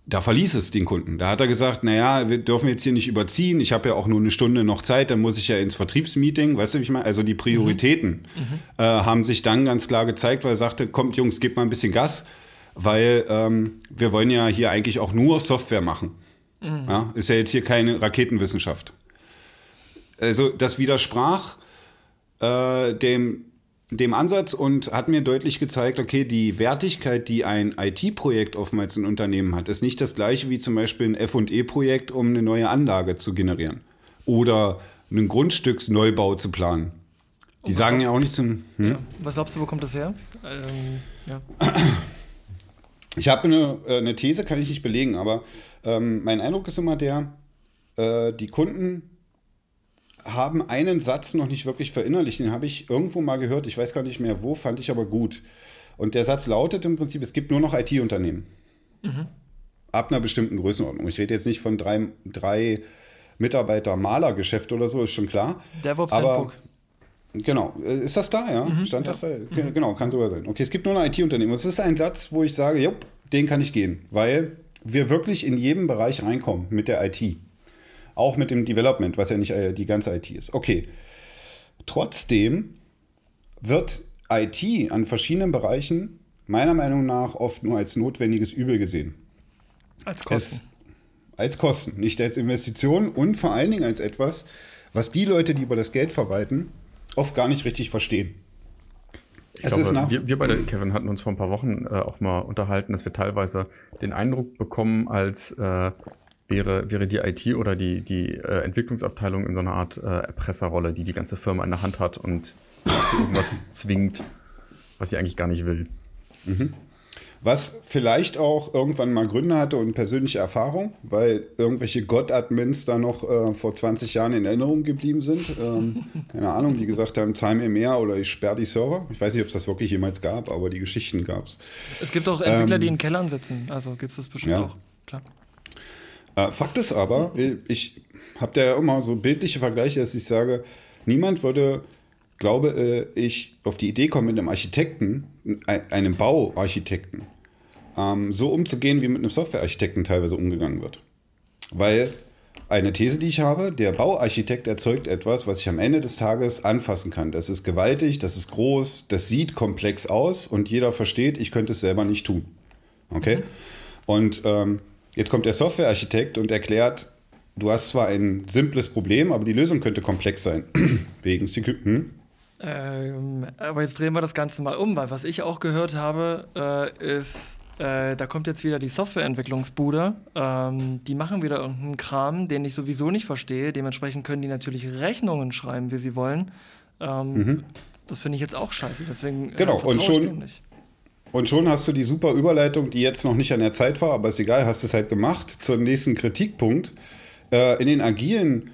Da verließ es den Kunden. Da hat er gesagt, naja, wir dürfen jetzt hier nicht überziehen. Ich habe ja auch nur eine Stunde noch Zeit, dann muss ich ja ins Vertriebsmeeting. Weißt du, wie ich meine? Also die Prioritäten mhm. mhm. äh, haben sich dann ganz klar gezeigt, weil er sagte, kommt Jungs, gebt mal ein bisschen Gas, weil ähm, wir wollen ja hier eigentlich auch nur Software machen. Mhm. Ja, ist ja jetzt hier keine Raketenwissenschaft also das widersprach äh, dem, dem Ansatz und hat mir deutlich gezeigt, okay, die Wertigkeit, die ein IT-Projekt oftmals ein Unternehmen hat, ist nicht das gleiche wie zum Beispiel ein FE-Projekt, um eine neue Anlage zu generieren oder einen Grundstücksneubau zu planen. Die sagen ja auch nicht zum. Hm? Ja. Was glaubst du, wo kommt das her? Ähm, ja. Ich habe eine, äh, eine These, kann ich nicht belegen, aber ähm, mein Eindruck ist immer der, äh, die Kunden haben einen Satz noch nicht wirklich verinnerlicht. Den habe ich irgendwo mal gehört. Ich weiß gar nicht mehr wo, fand ich aber gut. Und der Satz lautet im Prinzip: Es gibt nur noch IT-Unternehmen. Mhm. Ab einer bestimmten Größenordnung. Ich rede jetzt nicht von drei, drei Mitarbeiter-Malergeschäft oder so, ist schon klar. DevOps aber, Genau. Äh, ist das da, ja? Mhm, Stand ja. das da? Mhm. Genau, kann sogar sein. Okay, es gibt nur ein IT-Unternehmen. Das ist ein Satz, wo ich sage, jupp, den kann ich gehen, weil wir wirklich in jedem Bereich reinkommen mit der IT. Auch mit dem Development, was ja nicht äh, die ganze IT ist. Okay. Trotzdem wird IT an verschiedenen Bereichen meiner Meinung nach oft nur als notwendiges Übel gesehen. Als Kosten. Es, als Kosten, nicht als Investition und vor allen Dingen als etwas, was die Leute, die über das Geld verwalten, oft gar nicht richtig verstehen. Ich es glaube, wir, wir beide, Kevin, hatten uns vor ein paar Wochen äh, auch mal unterhalten, dass wir teilweise den Eindruck bekommen, als äh, wäre, wäre die IT oder die, die äh, Entwicklungsabteilung in so einer Art äh, Erpresserrolle, die die ganze Firma in der Hand hat und zu irgendwas zwingt, was sie eigentlich gar nicht will. Mhm. Was vielleicht auch irgendwann mal Gründe hatte und persönliche Erfahrung, weil irgendwelche Gott-Admins da noch äh, vor 20 Jahren in Erinnerung geblieben sind. Ähm, keine Ahnung, die gesagt haben, zahl mir mehr oder ich sperre die Server. Ich weiß nicht, ob es das wirklich jemals gab, aber die Geschichten gab es. Es gibt auch Entwickler, ähm, die in Kellern sitzen. Also gibt es das bestimmt ja. auch. Klar. Äh, Fakt ist aber, ich habe da ja immer so bildliche Vergleiche, dass ich sage, niemand würde glaube äh, ich, auf die Idee kommen, mit einem Architekten, einem Bauarchitekten, ähm, so umzugehen, wie mit einem Softwarearchitekten teilweise umgegangen wird. Weil eine These, die ich habe, der Bauarchitekt erzeugt etwas, was ich am Ende des Tages anfassen kann. Das ist gewaltig, das ist groß, das sieht komplex aus und jeder versteht, ich könnte es selber nicht tun. Okay? Mhm. Und ähm, jetzt kommt der Softwarearchitekt und erklärt, du hast zwar ein simples Problem, aber die Lösung könnte komplex sein. Wegen Security. Hm? Ähm, aber jetzt drehen wir das Ganze mal um, weil was ich auch gehört habe, äh, ist, äh, da kommt jetzt wieder die Softwareentwicklungsbude. Ähm, die machen wieder irgendeinen Kram, den ich sowieso nicht verstehe. Dementsprechend können die natürlich Rechnungen schreiben, wie sie wollen. Ähm, mhm. Das finde ich jetzt auch scheiße. Deswegen äh, genau, und schon, und schon hast du die super Überleitung, die jetzt noch nicht an der Zeit war, aber ist egal, hast es halt gemacht, zum nächsten Kritikpunkt. Äh, in den agilen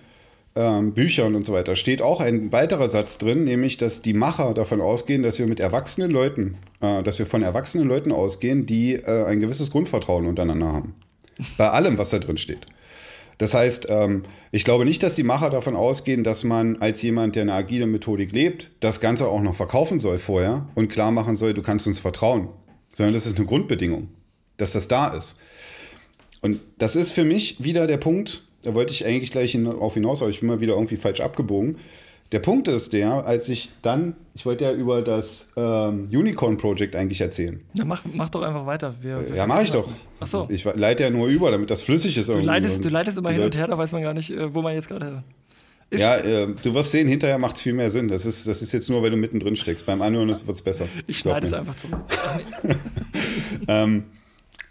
ähm, Büchern und so weiter steht auch ein weiterer Satz drin, nämlich, dass die Macher davon ausgehen, dass wir mit erwachsenen Leuten, äh, dass wir von erwachsenen Leuten ausgehen, die äh, ein gewisses Grundvertrauen untereinander haben. Bei allem, was da drin steht. Das heißt, ähm, ich glaube nicht, dass die Macher davon ausgehen, dass man als jemand, der eine agile Methodik lebt, das Ganze auch noch verkaufen soll vorher und klar machen soll, du kannst uns vertrauen. Sondern das ist eine Grundbedingung, dass das da ist. Und das ist für mich wieder der Punkt, da wollte ich eigentlich gleich auf hinaus, aber ich bin mal wieder irgendwie falsch abgebogen. Der Punkt ist der, als ich dann, ich wollte ja über das ähm, Unicorn Project eigentlich erzählen. Ja, mach, mach doch einfach weiter. Wir, wir ja, mache ich doch. Ach so. Ich leite ja nur über, damit das flüssig ist. Du leitest, du leitest immer hin und her, da weiß man gar nicht, äh, wo man jetzt gerade ist. Ja, äh, du wirst sehen, hinterher macht es viel mehr Sinn. Das ist, das ist jetzt nur, weil du mittendrin steckst. Beim Anhören wird es besser. Ich schneide es einfach zurück. ähm,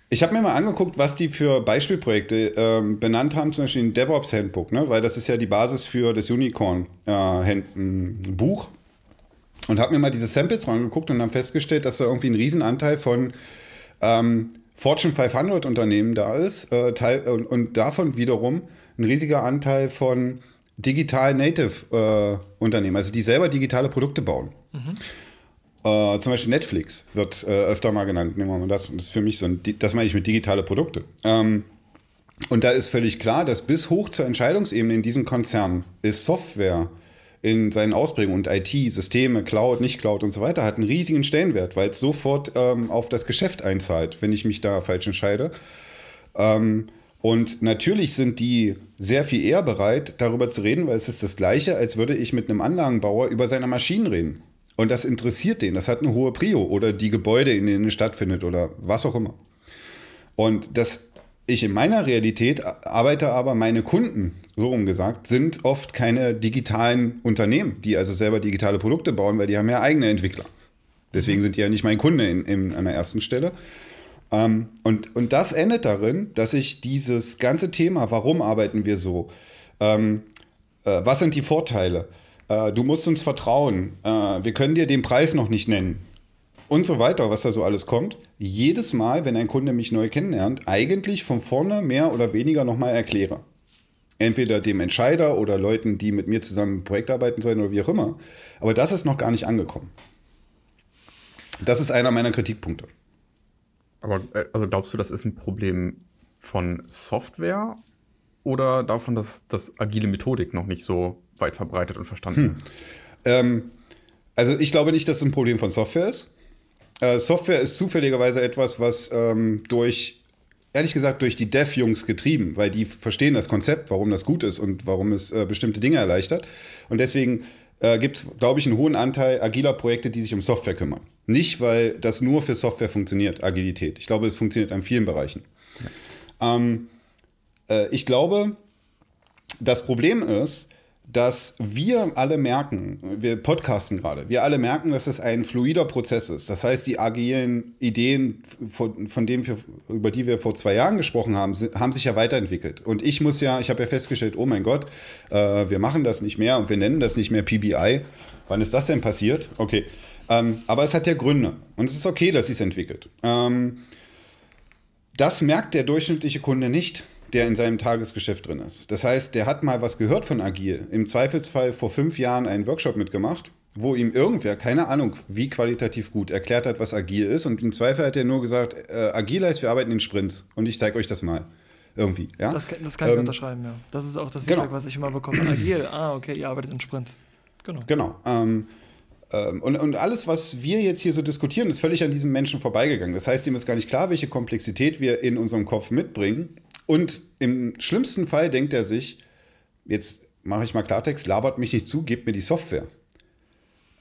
ich habe mir mal angeguckt, was die für Beispielprojekte ähm, benannt haben, zum Beispiel ein DevOps Handbook, ne? weil das ist ja die Basis für das Unicorn äh, Buch. Und habe mir mal diese Samples angeguckt und dann festgestellt, dass da irgendwie ein Riesenanteil von ähm, Fortune 500 Unternehmen da ist äh, Teil, und, und, davon wiederum ein riesiger Anteil von Digital Native äh, Unternehmen, also die selber digitale Produkte bauen. Mhm. Äh, zum Beispiel Netflix wird äh, öfter mal genannt. Nehmen wir mal das. Das ist für mich so ein, das meine ich mit digitale Produkte. Ähm, und da ist völlig klar, dass bis hoch zur Entscheidungsebene in diesem Konzern ist Software in seinen Ausprägungen und IT, Systeme, Cloud, nicht Cloud und so weiter hat einen riesigen Stellenwert, weil es sofort ähm, auf das Geschäft einzahlt, wenn ich mich da falsch entscheide. Ähm, und natürlich sind die sehr viel eher bereit, darüber zu reden, weil es ist das Gleiche, als würde ich mit einem Anlagenbauer über seine Maschinen reden. Und das interessiert den, das hat eine hohe Prio oder die Gebäude, in denen es stattfindet oder was auch immer. Und das ich in meiner Realität arbeite aber meine Kunden, so rum gesagt, sind oft keine digitalen Unternehmen, die also selber digitale Produkte bauen, weil die haben ja eigene Entwickler. Deswegen sind die ja nicht mein Kunde in, in, an der ersten Stelle. Ähm, und, und das endet darin, dass ich dieses ganze Thema, warum arbeiten wir so, ähm, äh, was sind die Vorteile, äh, du musst uns vertrauen, äh, wir können dir den Preis noch nicht nennen und so weiter, was da so alles kommt. Jedes Mal, wenn ein Kunde mich neu kennenlernt, eigentlich von vorne mehr oder weniger nochmal erkläre. Entweder dem Entscheider oder Leuten, die mit mir zusammen ein Projekt arbeiten sollen oder wie auch immer. Aber das ist noch gar nicht angekommen. Das ist einer meiner Kritikpunkte. Aber äh, also glaubst du, das ist ein Problem von Software oder davon, dass das agile Methodik noch nicht so weit verbreitet und verstanden hm. ist? Ähm, also ich glaube nicht, dass es ein Problem von Software ist. Äh, Software ist zufälligerweise etwas, was ähm, durch, ehrlich gesagt, durch die Dev-Jungs getrieben, weil die verstehen das Konzept, warum das gut ist und warum es äh, bestimmte Dinge erleichtert. Und deswegen äh, gibt es, glaube ich, einen hohen Anteil agiler Projekte, die sich um Software kümmern. Nicht, weil das nur für Software funktioniert, Agilität. Ich glaube, es funktioniert an vielen Bereichen. Ja. Ähm, äh, ich glaube, das Problem ist, dass wir alle merken, wir podcasten gerade, wir alle merken, dass es ein fluider Prozess ist. Das heißt, die agilen Ideen, von, von denen wir, über die wir vor zwei Jahren gesprochen haben, haben sich ja weiterentwickelt. Und ich muss ja, ich habe ja festgestellt, oh mein Gott, äh, wir machen das nicht mehr und wir nennen das nicht mehr PBI. Wann ist das denn passiert? Okay. Ähm, aber es hat ja Gründe. Und es ist okay, dass es entwickelt. Ähm, das merkt der durchschnittliche Kunde nicht der in seinem Tagesgeschäft drin ist. Das heißt, der hat mal was gehört von Agil. Im Zweifelsfall vor fünf Jahren einen Workshop mitgemacht, wo ihm irgendwer, keine Ahnung, wie qualitativ gut, erklärt hat, was Agil ist. Und im Zweifel hat er nur gesagt, äh, Agil heißt, wir arbeiten in Sprints. Und ich zeige euch das mal. Irgendwie, ja? Das, das kann ich ähm, unterschreiben, ja. Das ist auch das Feedback, genau. was ich immer bekomme. Agil, ah, okay, ihr arbeitet in Sprints. Genau. Genau. Ähm, ähm, und, und alles, was wir jetzt hier so diskutieren, ist völlig an diesem Menschen vorbeigegangen. Das heißt, ihm ist gar nicht klar, welche Komplexität wir in unserem Kopf mitbringen und im schlimmsten Fall denkt er sich, jetzt mache ich mal Klartext, labert mich nicht zu, gebt mir die Software.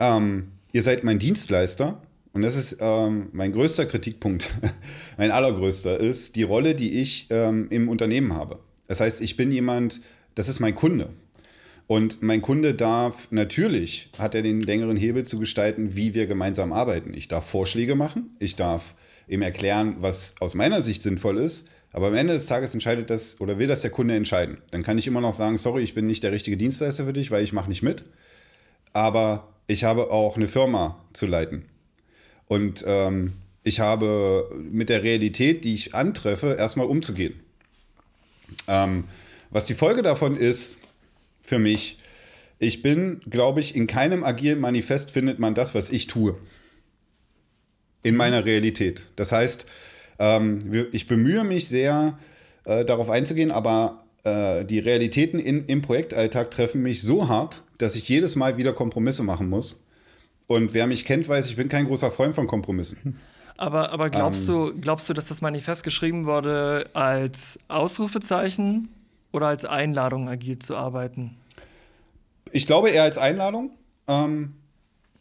Ähm, ihr seid mein Dienstleister und das ist ähm, mein größter Kritikpunkt, mein allergrößter, ist die Rolle, die ich ähm, im Unternehmen habe. Das heißt, ich bin jemand, das ist mein Kunde. Und mein Kunde darf natürlich, hat er den längeren Hebel zu gestalten, wie wir gemeinsam arbeiten. Ich darf Vorschläge machen, ich darf ihm erklären, was aus meiner Sicht sinnvoll ist. Aber am Ende des Tages entscheidet das oder will das der Kunde entscheiden. Dann kann ich immer noch sagen, sorry, ich bin nicht der richtige Dienstleister für dich, weil ich mache nicht mit. Aber ich habe auch eine Firma zu leiten. Und ähm, ich habe mit der Realität, die ich antreffe, erstmal umzugehen. Ähm, was die Folge davon ist, für mich, ich bin, glaube ich, in keinem agilen Manifest findet man das, was ich tue. In meiner Realität. Das heißt, ähm, ich bemühe mich sehr, äh, darauf einzugehen, aber äh, die Realitäten in, im Projektalltag treffen mich so hart, dass ich jedes Mal wieder Kompromisse machen muss. Und wer mich kennt, weiß, ich bin kein großer Freund von Kompromissen. Aber, aber glaubst, ähm, du, glaubst du, dass das Manifest geschrieben wurde als Ausrufezeichen oder als Einladung, agil zu arbeiten? Ich glaube eher als Einladung. Ähm,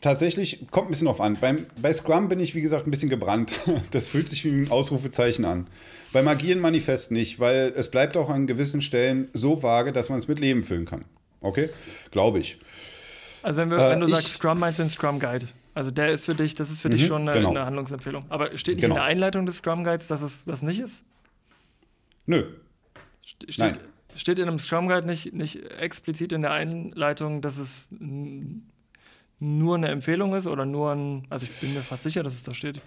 tatsächlich kommt ein bisschen drauf an. Beim, bei Scrum bin ich, wie gesagt, ein bisschen gebrannt. Das fühlt sich wie ein Ausrufezeichen an. Beim agilen Manifest nicht, weil es bleibt auch an gewissen Stellen so vage, dass man es mit Leben füllen kann. Okay? Glaube ich. Also wenn, wir, äh, wenn du ich, sagst Scrum, meinst du den Scrum Guide. Also der ist für dich, das ist für dich mhm, schon eine, genau. eine, Handlungsempfehlung. Aber steht nicht genau. in der Einleitung des Scrum Guides, dass es das nicht ist? Nö. Steht, Nein. steht in einem Scrum Guide nicht, nicht explizit in der Einleitung, dass es nur eine Empfehlung ist oder nur ein, also ich bin mir fast sicher, dass es da steht.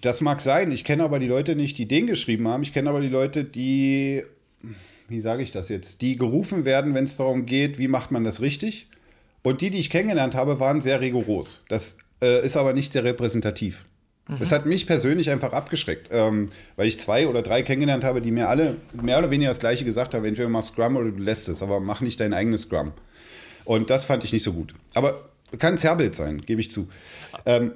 Das mag sein. Ich kenne aber die Leute nicht, die den geschrieben haben. Ich kenne aber die Leute, die, wie sage ich das jetzt, die gerufen werden, wenn es darum geht, wie macht man das richtig. Und die, die ich kennengelernt habe, waren sehr rigoros. Das äh, ist aber nicht sehr repräsentativ. Mhm. Das hat mich persönlich einfach abgeschreckt, ähm, weil ich zwei oder drei kennengelernt habe, die mir alle mehr oder weniger das Gleiche gesagt haben: entweder mach Scrum oder du lässt es, aber mach nicht dein eigenes Scrum. Und das fand ich nicht so gut. Aber kann Zerrbild sein, gebe ich zu. Ähm,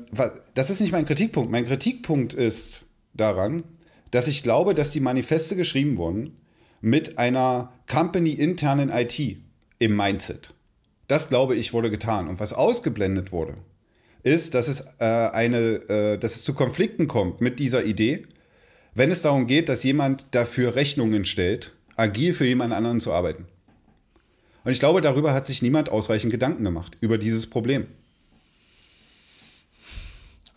das ist nicht mein Kritikpunkt. Mein Kritikpunkt ist daran, dass ich glaube, dass die Manifeste geschrieben wurden mit einer company-internen IT im Mindset. Das glaube ich wurde getan. Und was ausgeblendet wurde, ist, dass es, äh, eine, äh, dass es zu Konflikten kommt mit dieser Idee, wenn es darum geht, dass jemand dafür Rechnungen stellt, agil für jemand anderen zu arbeiten. Und ich glaube, darüber hat sich niemand ausreichend Gedanken gemacht, über dieses Problem.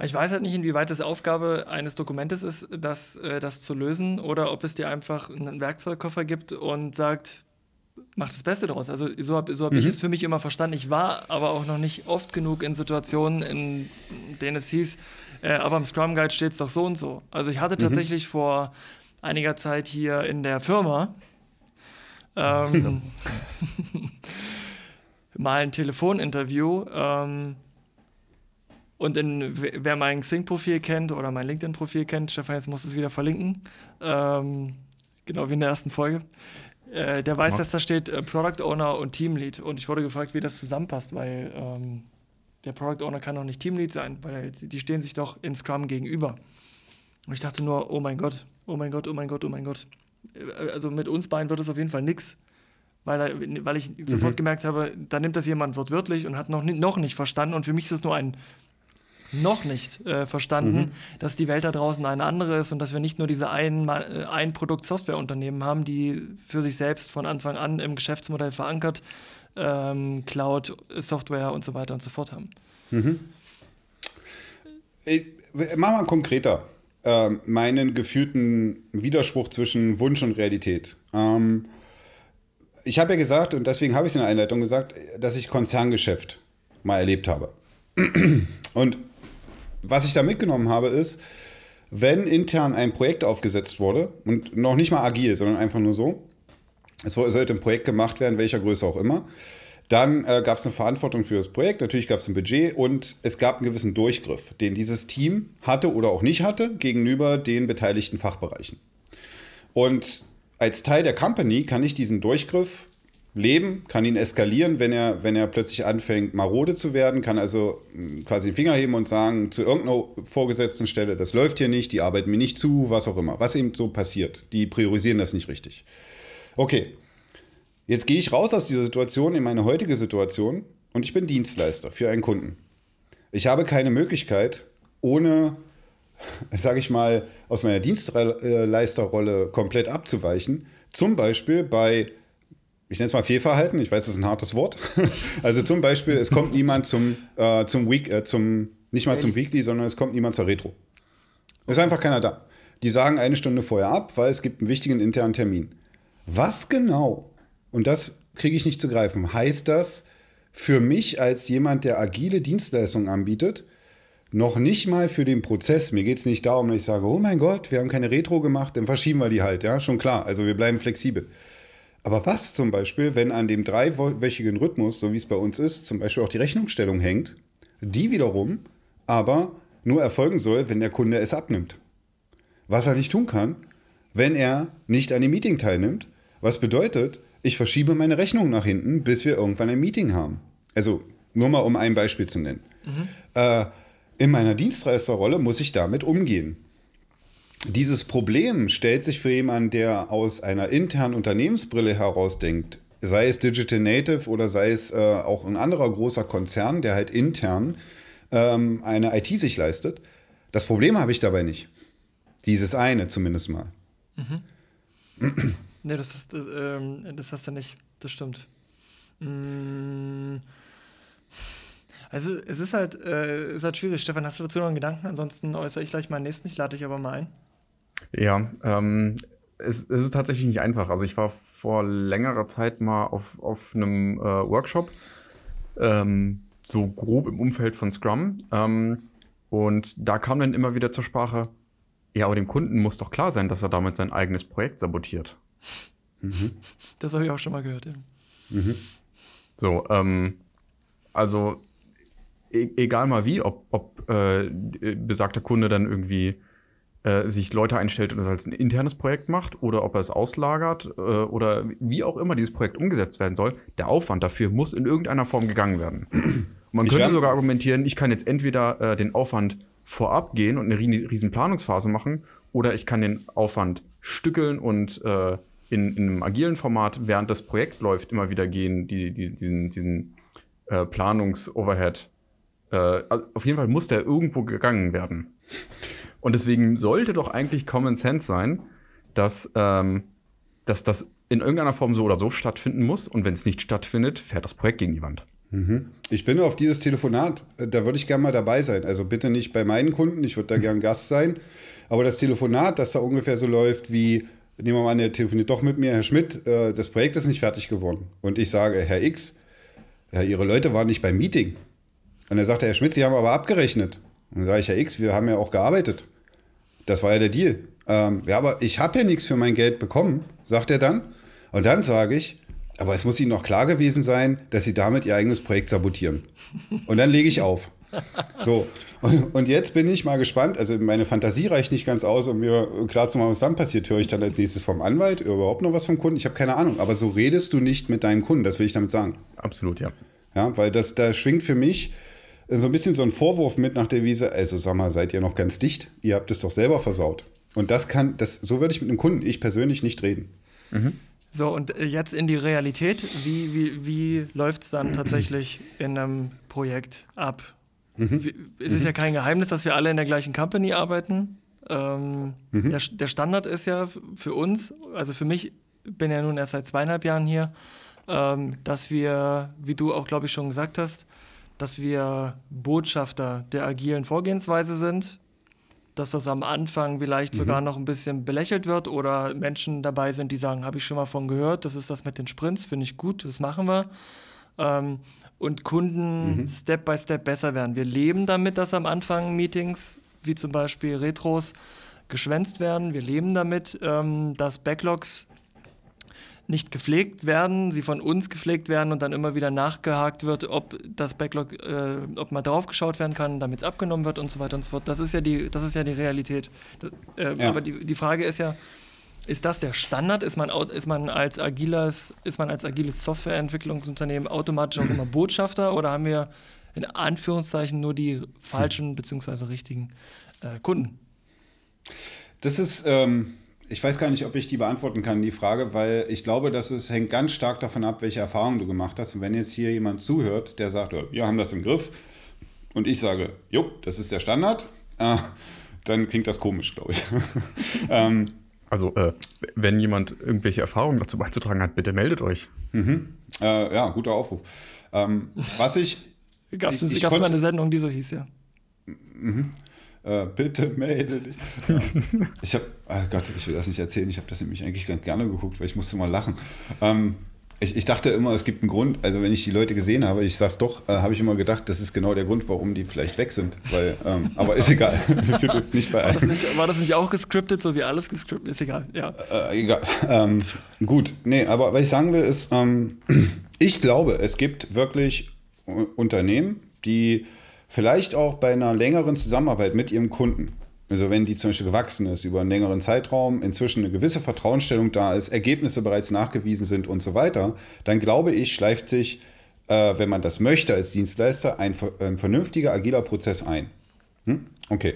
Ich weiß halt nicht, inwieweit es Aufgabe eines Dokumentes ist, das, äh, das zu lösen, oder ob es dir einfach einen Werkzeugkoffer gibt und sagt, mach das Beste daraus. Also so habe so hab mhm. ich es für mich immer verstanden. Ich war aber auch noch nicht oft genug in Situationen, in denen es hieß, äh, aber im Scrum Guide steht es doch so und so. Also ich hatte mhm. tatsächlich vor einiger Zeit hier in der Firma ähm, mal ein Telefoninterview. Ähm, und in, wer mein Xing-Profil kennt oder mein LinkedIn-Profil kennt, Stefan, jetzt muss es wieder verlinken, ähm, genau wie in der ersten Folge, äh, der weiß, dass da steht äh, Product Owner und Teamlead. Und ich wurde gefragt, wie das zusammenpasst, weil ähm, der Product Owner kann doch nicht Teamlead sein, weil die stehen sich doch in Scrum gegenüber. Und ich dachte nur, oh mein Gott, oh mein Gott, oh mein Gott, oh mein Gott. Äh, also mit uns beiden wird es auf jeden Fall nichts. Weil, weil ich mhm. sofort gemerkt habe, da nimmt das jemand wortwörtlich und hat noch, noch nicht verstanden. Und für mich ist es nur ein noch nicht äh, verstanden, mhm. dass die Welt da draußen eine andere ist und dass wir nicht nur diese ein, äh, ein Produkt Softwareunternehmen haben, die für sich selbst von Anfang an im Geschäftsmodell verankert ähm, Cloud, Software und so weiter und so fort haben. Mhm. Ich, mach mal konkreter. Ähm, meinen gefühlten Widerspruch zwischen Wunsch und Realität. Ähm, ich habe ja gesagt, und deswegen habe ich es in der Einleitung gesagt, dass ich Konzerngeschäft mal erlebt habe. Und was ich da mitgenommen habe, ist, wenn intern ein Projekt aufgesetzt wurde und noch nicht mal agil, sondern einfach nur so, es sollte ein Projekt gemacht werden, welcher Größe auch immer, dann äh, gab es eine Verantwortung für das Projekt, natürlich gab es ein Budget und es gab einen gewissen Durchgriff, den dieses Team hatte oder auch nicht hatte gegenüber den beteiligten Fachbereichen. Und als Teil der Company kann ich diesen Durchgriff leben, kann ihn eskalieren, wenn er, wenn er plötzlich anfängt, marode zu werden, kann also hm, quasi den Finger heben und sagen zu irgendeiner vorgesetzten Stelle, das läuft hier nicht, die arbeiten mir nicht zu, was auch immer. Was eben so passiert. Die priorisieren das nicht richtig. Okay, jetzt gehe ich raus aus dieser Situation in meine heutige Situation und ich bin Dienstleister für einen Kunden. Ich habe keine Möglichkeit, ohne, sage ich mal, aus meiner Dienstleisterrolle komplett abzuweichen, zum Beispiel bei ich nenne es mal Fehlverhalten, ich weiß, das ist ein hartes Wort. also zum Beispiel, es kommt niemand zum, äh, zum Week, äh, zum, nicht mal zum Weekly, sondern es kommt niemand zur Retro. Es ist einfach keiner da. Die sagen eine Stunde vorher ab, weil es gibt einen wichtigen internen Termin. Was genau, und das kriege ich nicht zu greifen, heißt das für mich als jemand, der agile Dienstleistungen anbietet, noch nicht mal für den Prozess. Mir geht es nicht darum, dass ich sage, oh mein Gott, wir haben keine Retro gemacht, dann verschieben wir die halt, ja, schon klar. Also wir bleiben flexibel. Aber was zum Beispiel, wenn an dem dreiwöchigen Rhythmus, so wie es bei uns ist, zum Beispiel auch die Rechnungsstellung hängt, die wiederum aber nur erfolgen soll, wenn der Kunde es abnimmt. Was er nicht tun kann, wenn er nicht an dem Meeting teilnimmt, was bedeutet, ich verschiebe meine Rechnung nach hinten, bis wir irgendwann ein Meeting haben. Also nur mal um ein Beispiel zu nennen. Mhm. Äh, in meiner Dienstleisterrolle muss ich damit umgehen dieses Problem stellt sich für jemanden, der aus einer internen Unternehmensbrille herausdenkt, sei es Digital Native oder sei es äh, auch ein anderer großer Konzern, der halt intern ähm, eine IT sich leistet. Das Problem habe ich dabei nicht. Dieses eine zumindest mal. Mhm. nee, das, ist, äh, das hast du nicht. Das stimmt. Mm. Also es ist halt, äh, ist halt schwierig. Stefan, hast du dazu noch einen Gedanken? Ansonsten äußere ich gleich meinen nächsten. Ich lade dich aber mal ein. Ja, ähm, es, es, ist tatsächlich nicht einfach. Also ich war vor längerer Zeit mal auf, auf einem äh, Workshop, ähm, so grob im Umfeld von Scrum. Ähm, und da kam dann immer wieder zur Sprache, ja, aber dem Kunden muss doch klar sein, dass er damit sein eigenes Projekt sabotiert. Mhm. Das habe ich auch schon mal gehört, ja. Mhm. So, ähm, also e egal mal wie, ob, ob äh, besagter Kunde dann irgendwie äh, sich Leute einstellt und das als ein internes Projekt macht oder ob er es auslagert äh, oder wie auch immer dieses Projekt umgesetzt werden soll, der Aufwand dafür muss in irgendeiner Form gegangen werden. man ich könnte sogar argumentieren, ich kann jetzt entweder äh, den Aufwand vorab gehen und eine riesen Planungsphase machen oder ich kann den Aufwand stückeln und äh, in, in, einem agilen Format, während das Projekt läuft, immer wieder gehen, die, die, diesen, diesen äh, Planungs-Overhead. Äh, also auf jeden Fall muss der irgendwo gegangen werden. Und deswegen sollte doch eigentlich Common Sense sein, dass, ähm, dass das in irgendeiner Form so oder so stattfinden muss. Und wenn es nicht stattfindet, fährt das Projekt gegen die Wand. Mhm. Ich bin auf dieses Telefonat, äh, da würde ich gerne mal dabei sein. Also bitte nicht bei meinen Kunden, ich würde da gern Gast sein. Aber das Telefonat, das da ungefähr so läuft wie, nehmen wir mal an, der telefoniert doch mit mir, Herr Schmidt, äh, das Projekt ist nicht fertig geworden. Und ich sage, Herr X, Ihre Leute waren nicht beim Meeting. Und er sagte, Herr Schmidt, Sie haben aber abgerechnet. Und dann sage ich, Herr X, wir haben ja auch gearbeitet. Das war ja der Deal. Ähm, ja, aber ich habe ja nichts für mein Geld bekommen, sagt er dann. Und dann sage ich, aber es muss Ihnen noch klar gewesen sein, dass Sie damit Ihr eigenes Projekt sabotieren. Und dann lege ich auf. So, und, und, jetzt bin ich mal gespannt. Also meine Fantasie reicht nicht ganz aus, um mir klarzumachen, was dann passiert. Höre ich dann als nächstes vom Anwalt überhaupt noch was vom Kunden? Ich habe keine Ahnung. Aber so redest du nicht mit deinem Kunden, das will ich damit sagen. Absolut, ja. Ja, weil das, da schwingt für mich so ein bisschen so ein Vorwurf mit nach der Wiese. Also sag mal, seid ihr noch ganz dicht? Ihr habt es doch selber versaut. Und das kann, das, so würde ich mit einem Kunden, ich persönlich, nicht reden. Mhm. So, und äh, jetzt in die Realität. Wie, wie, wie läuft es dann tatsächlich in einem Projekt ab? Mhm. Es ist ja kein Geheimnis, dass wir alle in der gleichen Company arbeiten. Ähm, mhm. der, der, Standard ist ja für uns, also für mich, bin ja nun erst seit zweieinhalb Jahren hier, ähm, dass wir, wie du auch, glaube ich, schon gesagt hast, dass wir Botschafter der agilen Vorgehensweise sind dass das am Anfang vielleicht mhm. sogar noch ein bisschen belächelt wird oder Menschen dabei sind, die sagen, habe ich schon mal von gehört, das ist das mit den Sprints, finde ich gut, das machen wir. Ähm, und Kunden mhm. Step by Step besser werden. Wir leben damit, dass am Anfang Meetings, wie zum Beispiel Retros, geschwänzt werden. Wir leben damit, ähm, dass Backlogs nicht gepflegt werden, sie von uns gepflegt werden und dann immer wieder nachgehakt wird, ob das Backlog, äh, ob mal draufgeschaut werden kann, damit es abgenommen wird und so weiter und so fort. Das ist ja die, das ist ja die Realität. Äh, ja. Aber die, die Frage ist ja, ist das der Standard? Ist man, ist man als agiles, ist man als agiles Softwareentwicklungsunternehmen automatisch auch immer Botschafter oder haben wir in Anführungszeichen nur die falschen bzw. richtigen äh, Kunden? Das ist ähm ich weiß gar nicht, ob ich die beantworten kann, die Frage, weil ich glaube, dass es hängt ganz stark davon ab, welche Erfahrungen du gemacht hast. Und wenn jetzt hier jemand zuhört, der sagt, wir haben das im Griff, und ich sage, jo, das ist der Standard, äh, dann klingt das komisch, glaube ich. ähm, also, äh, wenn jemand irgendwelche Erfahrungen dazu beizutragen hat, bitte meldet euch. Mhm. Äh, ja, guter Aufruf. Ähm, was ich. Gab es mal eine Sendung, die so hieß, ja. Mhm. Äh, bitte melde dich. Ja. Ich habe, oh Gott, ich will das nicht erzählen. Ich habe das nämlich eigentlich ganz gerne geguckt, weil ich musste mal lachen. Ähm, ich, ich, dachte immer, es gibt einen Grund, also wenn ich die Leute gesehen habe, ich sag's doch, äh, habe ich immer gedacht, das ist genau der Grund, warum die vielleicht weg sind. Weil, ähm, aber ist egal. jetzt nicht bei war, das nicht, war das nicht auch gescriptet, so wie alles gescriptet? Ist egal, ja. Äh, egal. Ähm, gut, nee, aber was ich sagen will, ist, ähm, ich glaube, es gibt wirklich Unternehmen, die Vielleicht auch bei einer längeren Zusammenarbeit mit Ihrem Kunden. Also wenn die zum Beispiel gewachsen ist über einen längeren Zeitraum, inzwischen eine gewisse Vertrauensstellung da ist, Ergebnisse bereits nachgewiesen sind und so weiter, dann glaube ich, schleift sich, äh, wenn man das möchte als Dienstleister, ein, ein vernünftiger, agiler Prozess ein. Hm? Okay.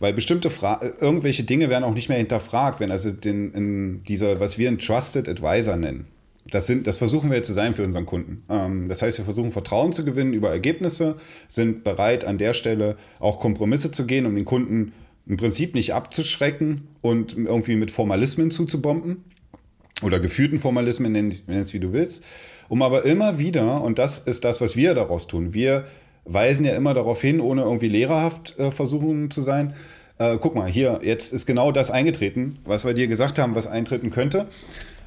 Weil bestimmte Fra irgendwelche Dinge werden auch nicht mehr hinterfragt, wenn also den, in dieser, was wir einen Trusted Advisor nennen. Das, sind, das versuchen wir zu sein für unseren Kunden. Ähm, das heißt, wir versuchen Vertrauen zu gewinnen über Ergebnisse, sind bereit an der Stelle auch Kompromisse zu gehen, um den Kunden im Prinzip nicht abzuschrecken und irgendwie mit Formalismen zuzubomben oder geführten Formalismen, nenn, nenn es wie du willst, um aber immer wieder, und das ist das, was wir daraus tun, wir weisen ja immer darauf hin, ohne irgendwie lehrerhaft äh, versuchen zu sein, äh, guck mal, hier, jetzt ist genau das eingetreten, was wir dir gesagt haben, was eintreten könnte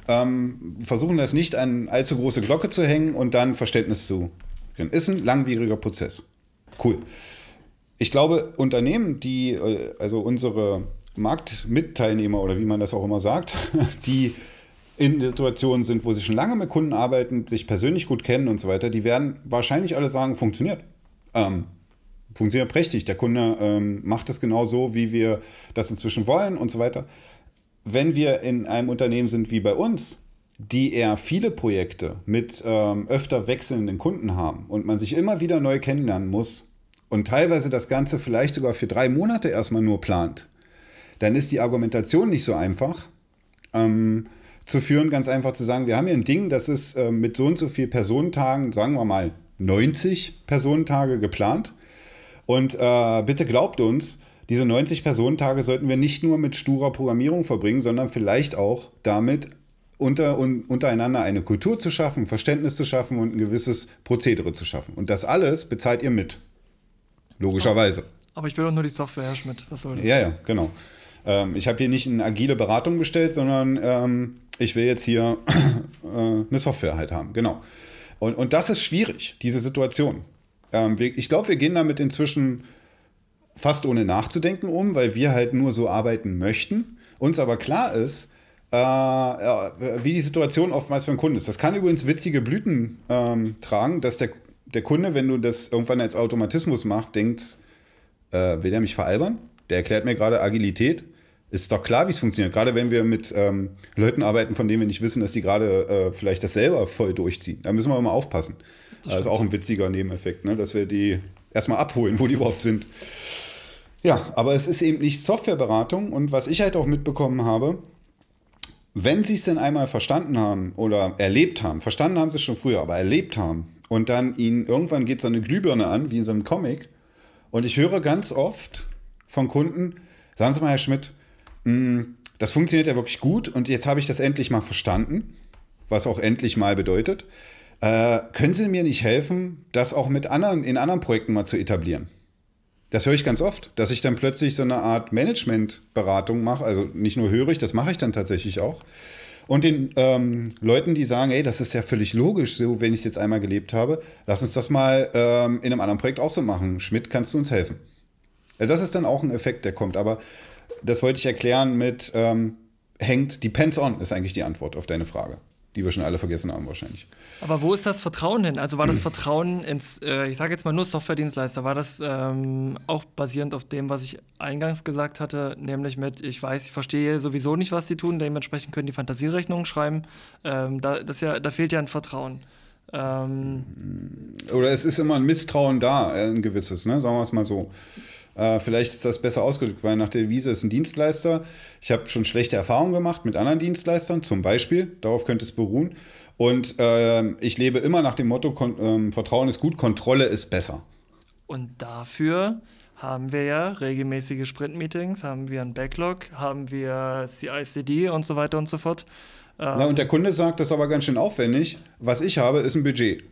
ähm, versuchen das nicht an allzu große Glocke zu hängen und dann Verständnis zu. Ist ein langwieriger Prozess. Cool. Ich glaube, Unternehmen, die, äh, also unsere Marktmitteilnehmer oder wie man das auch immer sagt, die in Situationen sind, wo sie schon lange mit Kunden arbeiten, sich persönlich gut kennen und so weiter, die werden wahrscheinlich alle sagen, funktioniert. Ähm, funktioniert prächtig. Der Kunde ähm, macht es genau so, wie wir das inzwischen wollen und so weiter wenn wir in einem Unternehmen sind wie bei uns, die eher viele Projekte mit ähm, öfter wechselnden Kunden haben und man sich immer wieder neu kennenlernen muss und teilweise das Ganze vielleicht sogar für drei Monate erstmal nur plant, dann ist die Argumentation nicht so einfach ähm, zu führen, ganz einfach zu sagen, wir haben hier ein Ding, das ist äh, mit so und so viel Personentagen, sagen wir mal 90 Personentage geplant. Und äh, bitte glaubt uns, diese 90 Personentage sollten wir nicht nur mit sturer Programmierung verbringen, sondern vielleicht auch damit unter, un, untereinander eine Kultur zu schaffen, Verständnis zu schaffen und ein gewisses Prozedere zu schaffen. Und das alles bezahlt ihr mit. Logischerweise. Aber ich will doch nur die Software, Herr Schmidt. Was soll das? Ja, ja, genau. Ähm, ich habe hier nicht eine agile Beratung bestellt, sondern ähm, ich will jetzt hier äh, eine Software halt haben. Genau. Und, und das ist schwierig, diese Situation. Ähm, wir, ich glaube, wir gehen damit inzwischen fast ohne nachzudenken um, weil wir halt nur so arbeiten möchten. Uns aber klar ist, äh, wie die Situation oftmals für den Kunden ist. Das kann übrigens witzige Blüten ähm, tragen, dass der, der Kunde, wenn du das irgendwann als Automatismus machst, denkt, äh, will der mich veralbern? Der erklärt mir gerade Agilität. Ist doch klar, wie es funktioniert. Gerade wenn wir mit ähm, Leuten arbeiten, von denen wir nicht wissen, dass die gerade äh, vielleicht das selber voll durchziehen. Da müssen wir mal aufpassen. Das, das ist auch ein witziger Nebeneffekt, ne? dass wir die erstmal abholen, wo die überhaupt sind. Ja, aber es ist eben nicht Softwareberatung und was ich halt auch mitbekommen habe, wenn sie es denn einmal verstanden haben oder erlebt haben, verstanden haben sie es schon früher, aber erlebt haben und dann ihnen irgendwann geht so eine Glühbirne an, wie in so einem Comic und ich höre ganz oft von Kunden, sagen Sie mal, Herr Schmidt, mh, das funktioniert ja wirklich gut und jetzt habe ich das endlich mal verstanden, was auch endlich mal bedeutet. Äh, können Sie mir nicht helfen, das auch mit anderen, in anderen Projekten mal zu etablieren? Das höre ich ganz oft, dass ich dann plötzlich so eine Art Managementberatung mache. Also nicht nur höre ich, das mache ich dann tatsächlich auch. Und den ähm, Leuten, die sagen, ey, das ist ja völlig logisch, so wenn ich es jetzt einmal gelebt habe, lass uns das mal ähm, in einem anderen Projekt auch so machen. Schmidt, kannst du uns helfen? Das ist dann auch ein Effekt, der kommt. Aber das wollte ich erklären mit ähm, hängt, depends on, ist eigentlich die Antwort auf deine Frage die wir schon alle vergessen haben wahrscheinlich. Aber wo ist das Vertrauen hin? Also war das Vertrauen ins, äh, ich sage jetzt mal nur Software-Dienstleister, war das ähm, auch basierend auf dem, was ich eingangs gesagt hatte, nämlich mit, ich weiß, ich verstehe sowieso nicht, was sie tun, dementsprechend können die Fantasierechnungen schreiben. Ähm, da, das ja, da fehlt ja ein Vertrauen. Ähm, Oder es ist immer ein Misstrauen da, ein gewisses, ne? sagen wir es mal so. Äh, vielleicht ist das besser ausgedrückt, weil nach der Devise ist ein Dienstleister. Ich habe schon schlechte Erfahrungen gemacht mit anderen Dienstleistern, zum Beispiel. Darauf könnte es beruhen. Und äh, ich lebe immer nach dem Motto: äh, Vertrauen ist gut, Kontrolle ist besser. Und dafür haben wir ja regelmäßige Sprint-Meetings, haben wir einen Backlog, haben wir CICD und so weiter und so fort. Ähm Na, und der Kunde sagt, das ist aber ganz schön aufwendig. Was ich habe, ist ein Budget.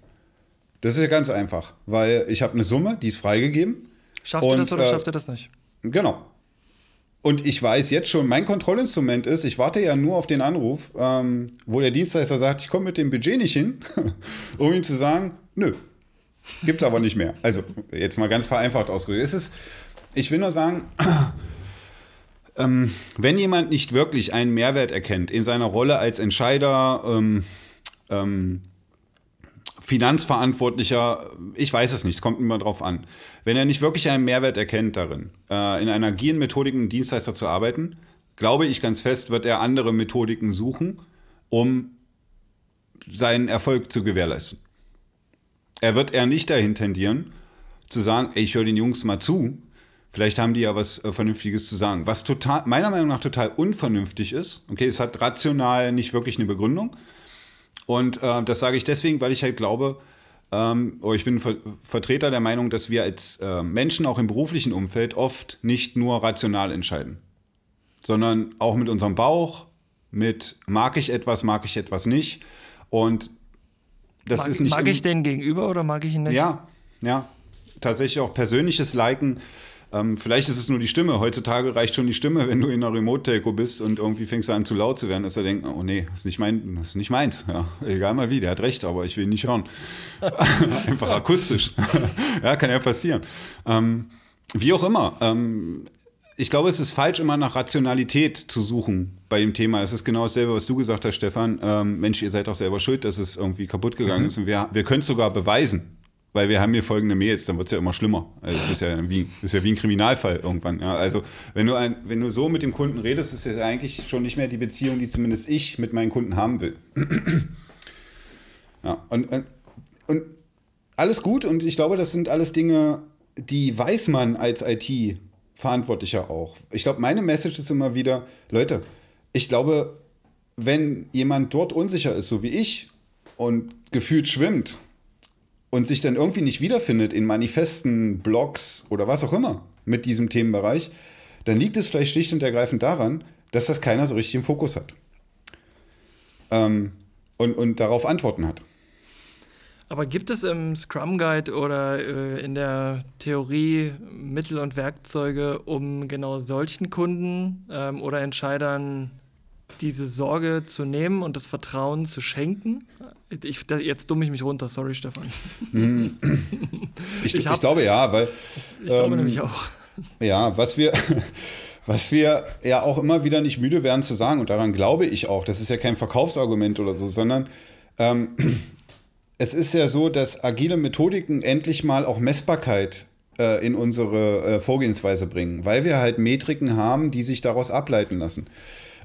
Das ist ja ganz einfach, weil ich habe eine Summe, die ist freigegeben. Schafft und, er das oder äh, schafft er das nicht? Genau. Und ich weiß jetzt schon, mein Kontrollinstrument ist, ich warte ja nur auf den Anruf, ähm, wo der Dienstleister sagt, ich komme mit dem Budget nicht hin, um ihm zu sagen, nö, gibt's aber nicht mehr. Also jetzt mal ganz vereinfacht ausgedrückt. Es ist, ich will nur sagen, ähm, wenn jemand nicht wirklich einen Mehrwert erkennt in seiner Rolle als Entscheider, ähm, ähm Finanzverantwortlicher, ich weiß es nicht, es kommt immer drauf an. Wenn er nicht wirklich einen Mehrwert erkennt darin, äh, in einer agilen Methodik mit Dienstleister zu arbeiten, glaube ich ganz fest, wird er andere Methodiken suchen, um seinen Erfolg zu gewährleisten. Er wird eher nicht dahin tendieren, zu sagen, ey, ich höre den Jungs mal zu, vielleicht haben die ja was äh, Vernünftiges zu sagen. Was total, meiner Meinung nach total unvernünftig ist, okay, es hat rational nicht wirklich eine Begründung, und äh, das sage ich deswegen, weil ich halt glaube, ähm, oder ich bin Ver Vertreter der Meinung, dass wir als äh, Menschen auch im beruflichen Umfeld oft nicht nur rational entscheiden, sondern auch mit unserem Bauch, mit mag ich etwas, mag ich etwas nicht. Und das mag, ist nicht. Mag ich den gegenüber oder mag ich ihn nicht? Ja, ja. Tatsächlich auch persönliches Liken ähm, vielleicht ist es nur die Stimme. Heutzutage reicht schon die Stimme, wenn du in einer Remote-Telco bist und irgendwie fängst du an zu laut zu werden, dass er denkt, oh nee, das ist nicht, mein, das ist nicht meins. Ja, egal mal wie, der hat recht, aber ich will ihn nicht hören. Einfach akustisch. ja, kann ja passieren. Ähm, wie auch immer. Ähm, ich glaube, es ist falsch, immer nach Rationalität zu suchen bei dem Thema. Es ist genau dasselbe, was du gesagt hast, Stefan. Ähm, Mensch, ihr seid doch selber schuld, dass es irgendwie kaputt gegangen mhm. ist. Und wir, wir können es sogar beweisen weil wir haben hier folgende Mails, dann wird es ja immer schlimmer. Also das ist ja wie, ist ja wie ein Kriminalfall irgendwann. Ja. Also wenn du, ein, wenn du so mit dem Kunden redest, ist das eigentlich schon nicht mehr die Beziehung, die zumindest ich mit meinen Kunden haben will. ja, und, und, und alles gut und ich glaube, das sind alles Dinge, die weiß man als IT-Verantwortlicher auch. Ich glaube, meine Message ist immer wieder, Leute, ich glaube, wenn jemand dort unsicher ist, so wie ich, und gefühlt schwimmt, und sich dann irgendwie nicht wiederfindet in Manifesten, Blogs oder was auch immer mit diesem Themenbereich, dann liegt es vielleicht schlicht und ergreifend daran, dass das keiner so richtig im Fokus hat. Ähm, und, und darauf Antworten hat. Aber gibt es im Scrum Guide oder äh, in der Theorie Mittel und Werkzeuge, um genau solchen Kunden ähm, oder Entscheidern diese Sorge zu nehmen und das Vertrauen zu schenken? Ich, jetzt dumme ich mich runter, sorry Stefan. Hm. Ich, ich, hab, ich glaube ja, weil. Ich, ich glaube ähm, nämlich auch. Ja, was wir, was wir ja auch immer wieder nicht müde werden zu sagen, und daran glaube ich auch, das ist ja kein Verkaufsargument oder so, sondern ähm, es ist ja so, dass agile Methodiken endlich mal auch Messbarkeit äh, in unsere äh, Vorgehensweise bringen, weil wir halt Metriken haben, die sich daraus ableiten lassen.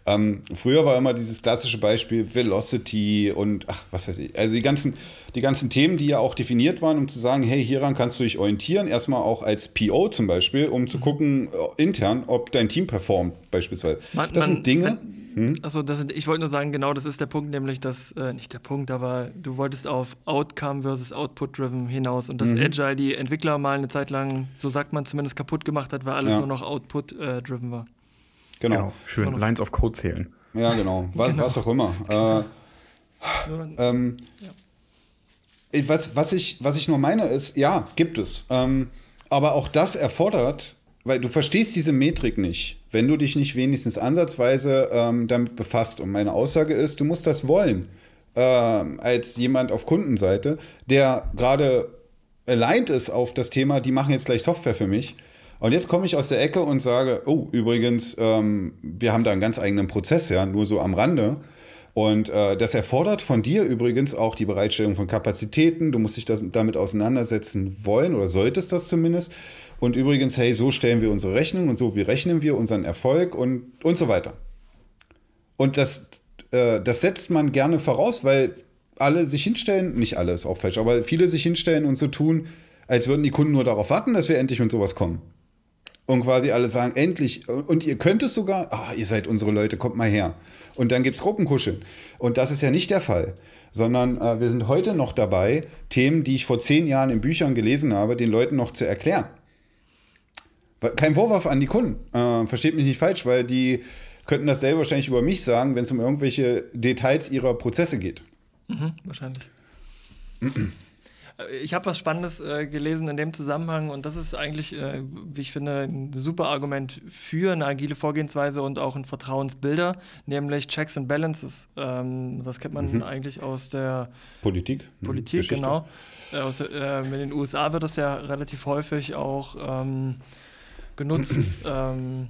Ähm, früher war immer dieses klassische Beispiel Velocity und ach, was weiß ich. Also die ganzen, die ganzen Themen, die ja auch definiert waren, um zu sagen, hey, hieran kannst du dich orientieren. Erstmal auch als PO zum Beispiel, um zu gucken äh, intern, ob dein Team performt, beispielsweise. Man, das man, sind Dinge. Hm? Also das sind, ich wollte nur sagen, genau das ist der Punkt, nämlich dass, äh, nicht der Punkt, aber du wolltest auf Outcome versus Output-Driven hinaus und dass mhm. Agile die Entwickler mal eine Zeit lang, so sagt man zumindest, kaputt gemacht hat, weil alles ja. nur noch Output-Driven war. Genau. genau. Schön. Genau. Lines of Code zählen. Ja, genau. Was, genau. was auch immer. Genau. Äh, ähm, ja. was, was, ich, was ich nur meine ist, ja, gibt es. Ähm, aber auch das erfordert, weil du verstehst diese Metrik nicht, wenn du dich nicht wenigstens ansatzweise ähm, damit befasst. Und meine Aussage ist, du musst das wollen. Ähm, als jemand auf Kundenseite, der gerade aligned ist auf das Thema, die machen jetzt gleich Software für mich und jetzt komme ich aus der Ecke und sage, oh, übrigens, ähm, wir haben da einen ganz eigenen Prozess, ja, nur so am Rande. Und äh, das erfordert von dir übrigens auch die Bereitstellung von Kapazitäten. Du musst dich das, damit auseinandersetzen wollen oder solltest das zumindest. Und übrigens, hey, so stellen wir unsere Rechnung und so berechnen wir unseren Erfolg und, und so weiter. Und das, äh, das setzt man gerne voraus, weil alle sich hinstellen, nicht alle ist auch falsch, aber viele sich hinstellen und so tun, als würden die Kunden nur darauf warten, dass wir endlich mit sowas kommen und quasi alle sagen, endlich, und ihr könnt es sogar, ah, ihr seid unsere Leute, kommt mal her. Und dann gibt es Gruppenkuscheln. Und das ist ja nicht der Fall, sondern äh, wir sind heute noch dabei, Themen, die ich vor zehn Jahren in Büchern gelesen habe, den Leuten noch zu erklären. Kein Vorwurf an die Kunden, äh, versteht mich nicht falsch, weil die könnten das selber wahrscheinlich über mich sagen, wenn es um irgendwelche Details ihrer Prozesse geht. Mhm, wahrscheinlich. Ich habe was Spannendes äh, gelesen in dem Zusammenhang und das ist eigentlich, äh, wie ich finde, ein super Argument für eine agile Vorgehensweise und auch ein Vertrauensbilder, nämlich Checks and Balances. Ähm, das kennt man mhm. eigentlich aus der Politik. Mhm. Politik, Geschichte. genau. Äh, aus, äh, in den USA wird das ja relativ häufig auch ähm, genutzt. ähm,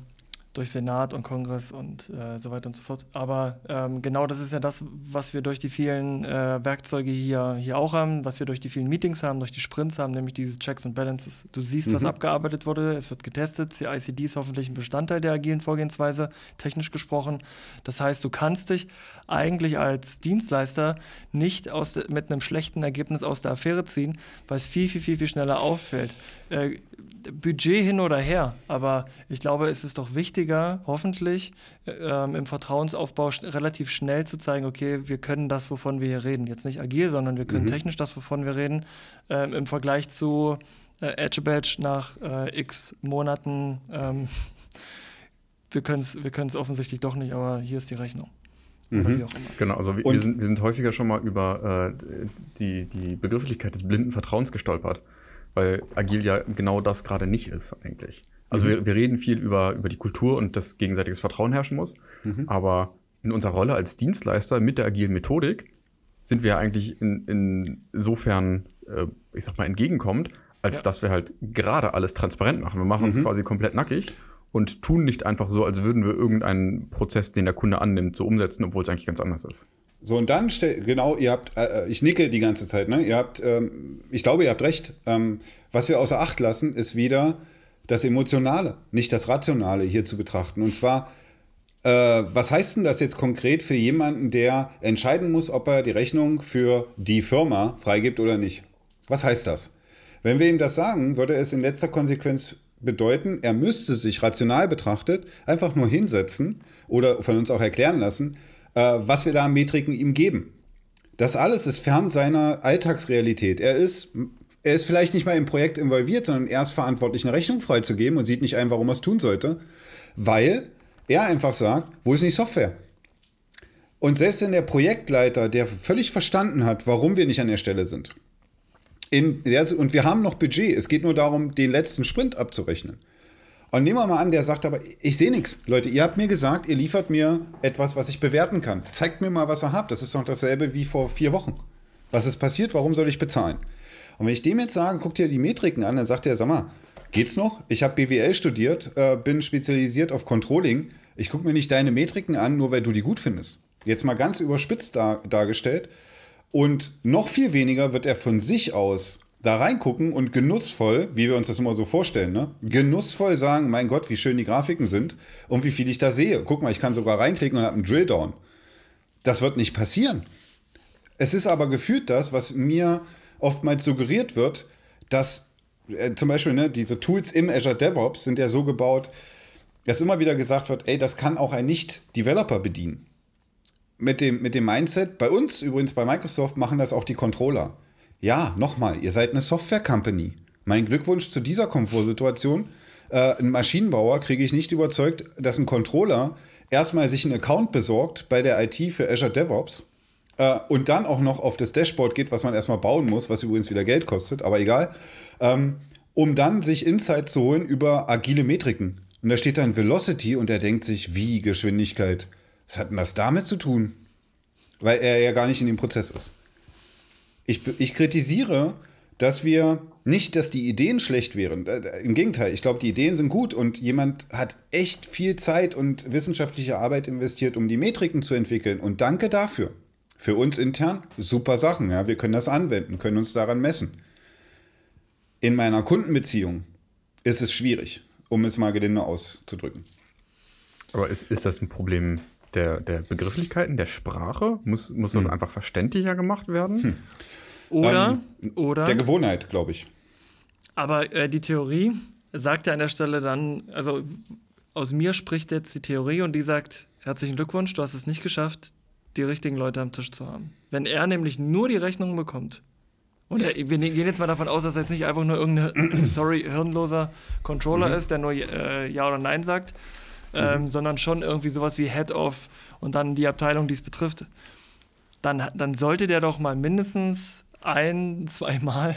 durch Senat und Kongress und äh, so weiter und so fort. Aber ähm, genau das ist ja das, was wir durch die vielen äh, Werkzeuge hier, hier auch haben, was wir durch die vielen Meetings haben, durch die Sprints haben, nämlich diese Checks und Balances. Du siehst, mhm. was abgearbeitet wurde, es wird getestet, die ICD ist hoffentlich ein Bestandteil der agilen Vorgehensweise, technisch gesprochen. Das heißt, du kannst dich eigentlich als Dienstleister nicht aus mit einem schlechten Ergebnis aus der Affäre ziehen, weil es viel, viel, viel, viel schneller auffällt. Äh, Budget hin oder her, aber ich glaube, es ist doch wichtiger, hoffentlich ähm, im Vertrauensaufbau sch relativ schnell zu zeigen, okay, wir können das, wovon wir hier reden. Jetzt nicht agil, sondern wir können mhm. technisch das, wovon wir reden, ähm, im Vergleich zu äh, Edge Badge nach äh, x Monaten. Ähm, wir können es wir offensichtlich doch nicht, aber hier ist die Rechnung. Mhm. Genau, also wir, wir, sind, wir sind häufiger schon mal über äh, die, die Begrifflichkeit des blinden Vertrauens gestolpert weil agil ja genau das gerade nicht ist eigentlich. Also mhm. wir, wir reden viel über, über die Kultur und dass gegenseitiges Vertrauen herrschen muss, mhm. aber in unserer Rolle als Dienstleister mit der agilen Methodik sind wir eigentlich in, insofern, äh, ich sag mal, entgegenkommend, als ja. dass wir halt gerade alles transparent machen. Wir machen mhm. uns quasi komplett nackig und tun nicht einfach so, als würden wir irgendeinen Prozess, den der Kunde annimmt, so umsetzen, obwohl es eigentlich ganz anders ist. So, und dann, genau, ihr habt, äh, äh, ich nicke die ganze Zeit, ne? Ihr habt, ähm, ich glaube, ihr habt recht. Ähm, was wir außer Acht lassen, ist wieder das Emotionale, nicht das Rationale hier zu betrachten. Und zwar, äh, was heißt denn das jetzt konkret für jemanden, der entscheiden muss, ob er die Rechnung für die Firma freigibt oder nicht? Was heißt das? Wenn wir ihm das sagen, würde es in letzter Konsequenz bedeuten, er müsste sich rational betrachtet einfach nur hinsetzen oder von uns auch erklären lassen, äh, was wir da an Metriken ihm geben. Das alles ist fern seiner Alltagsrealität. Er ist, er ist vielleicht nicht mal im Projekt involviert, sondern er ist verantwortlich, eine Rechnung freizugeben und sieht nicht ein, warum er es tun sollte, weil er einfach sagt, wo ist nicht Software? Und selbst wenn der Projektleiter, der völlig verstanden hat, warum wir nicht an der Stelle sind, in der, und wir haben noch Budget, es geht nur darum, den letzten Sprint abzurechnen. Und nehmen wir mal an, der sagt aber, ich sehe nichts. Leute, ihr habt mir gesagt, ihr liefert mir etwas, was ich bewerten kann. Zeigt mir mal, was ihr habt. Das ist doch dasselbe wie vor vier Wochen. Was ist passiert? Warum soll ich bezahlen? Und wenn ich dem jetzt sage, guck dir die Metriken an, dann sagt er, sag mal, Geht's noch? Ich habe BWL studiert, äh, bin spezialisiert auf Controlling. Ich gucke mir nicht deine Metriken an, nur weil du die gut findest. Jetzt mal ganz überspitzt dar dargestellt. Und noch viel weniger wird er von sich aus da reingucken und genussvoll, wie wir uns das immer so vorstellen, ne? genussvoll sagen, mein Gott, wie schön die Grafiken sind und wie viel ich da sehe. Guck mal, ich kann sogar reinklicken und habe einen Drilldown. Das wird nicht passieren. Es ist aber gefühlt das, was mir oftmals suggeriert wird, dass äh, zum Beispiel ne, diese Tools im Azure DevOps sind ja so gebaut, dass immer wieder gesagt wird, ey, das kann auch ein Nicht-Developer bedienen. Mit dem, mit dem Mindset, bei uns übrigens bei Microsoft machen das auch die Controller. Ja, nochmal, ihr seid eine Software-Company. Mein Glückwunsch zu dieser Komfortsituation. Äh, ein Maschinenbauer kriege ich nicht überzeugt, dass ein Controller erstmal sich einen Account besorgt bei der IT für Azure DevOps äh, und dann auch noch auf das Dashboard geht, was man erstmal bauen muss, was übrigens wieder Geld kostet, aber egal, ähm, um dann sich Insight zu holen über agile Metriken. Und da steht dann Velocity und er denkt sich, wie Geschwindigkeit. Was hat denn das damit zu tun? Weil er ja gar nicht in dem Prozess ist. Ich, ich kritisiere, dass wir nicht, dass die Ideen schlecht wären. Äh, Im Gegenteil, ich glaube, die Ideen sind gut und jemand hat echt viel Zeit und wissenschaftliche Arbeit investiert, um die Metriken zu entwickeln. Und danke dafür. Für uns intern super Sachen. Ja? Wir können das anwenden, können uns daran messen. In meiner Kundenbeziehung ist es schwierig, um es mal gelinde auszudrücken. Aber ist, ist das ein Problem der, der Begrifflichkeiten, der Sprache? Muss, muss das hm. einfach verständlicher gemacht werden? Hm. Oder, ähm, oder. Der Gewohnheit, glaube ich. Aber äh, die Theorie sagt ja an der Stelle dann, also aus mir spricht jetzt die Theorie und die sagt: Herzlichen Glückwunsch, du hast es nicht geschafft, die richtigen Leute am Tisch zu haben. Wenn er nämlich nur die Rechnung bekommt, und er, wir gehen jetzt mal davon aus, dass er jetzt nicht einfach nur irgendein, sorry, hirnloser Controller mhm. ist, der nur äh, Ja oder Nein sagt, ähm, mhm. sondern schon irgendwie sowas wie Head of und dann die Abteilung, die es betrifft, dann, dann sollte der doch mal mindestens ein, zweimal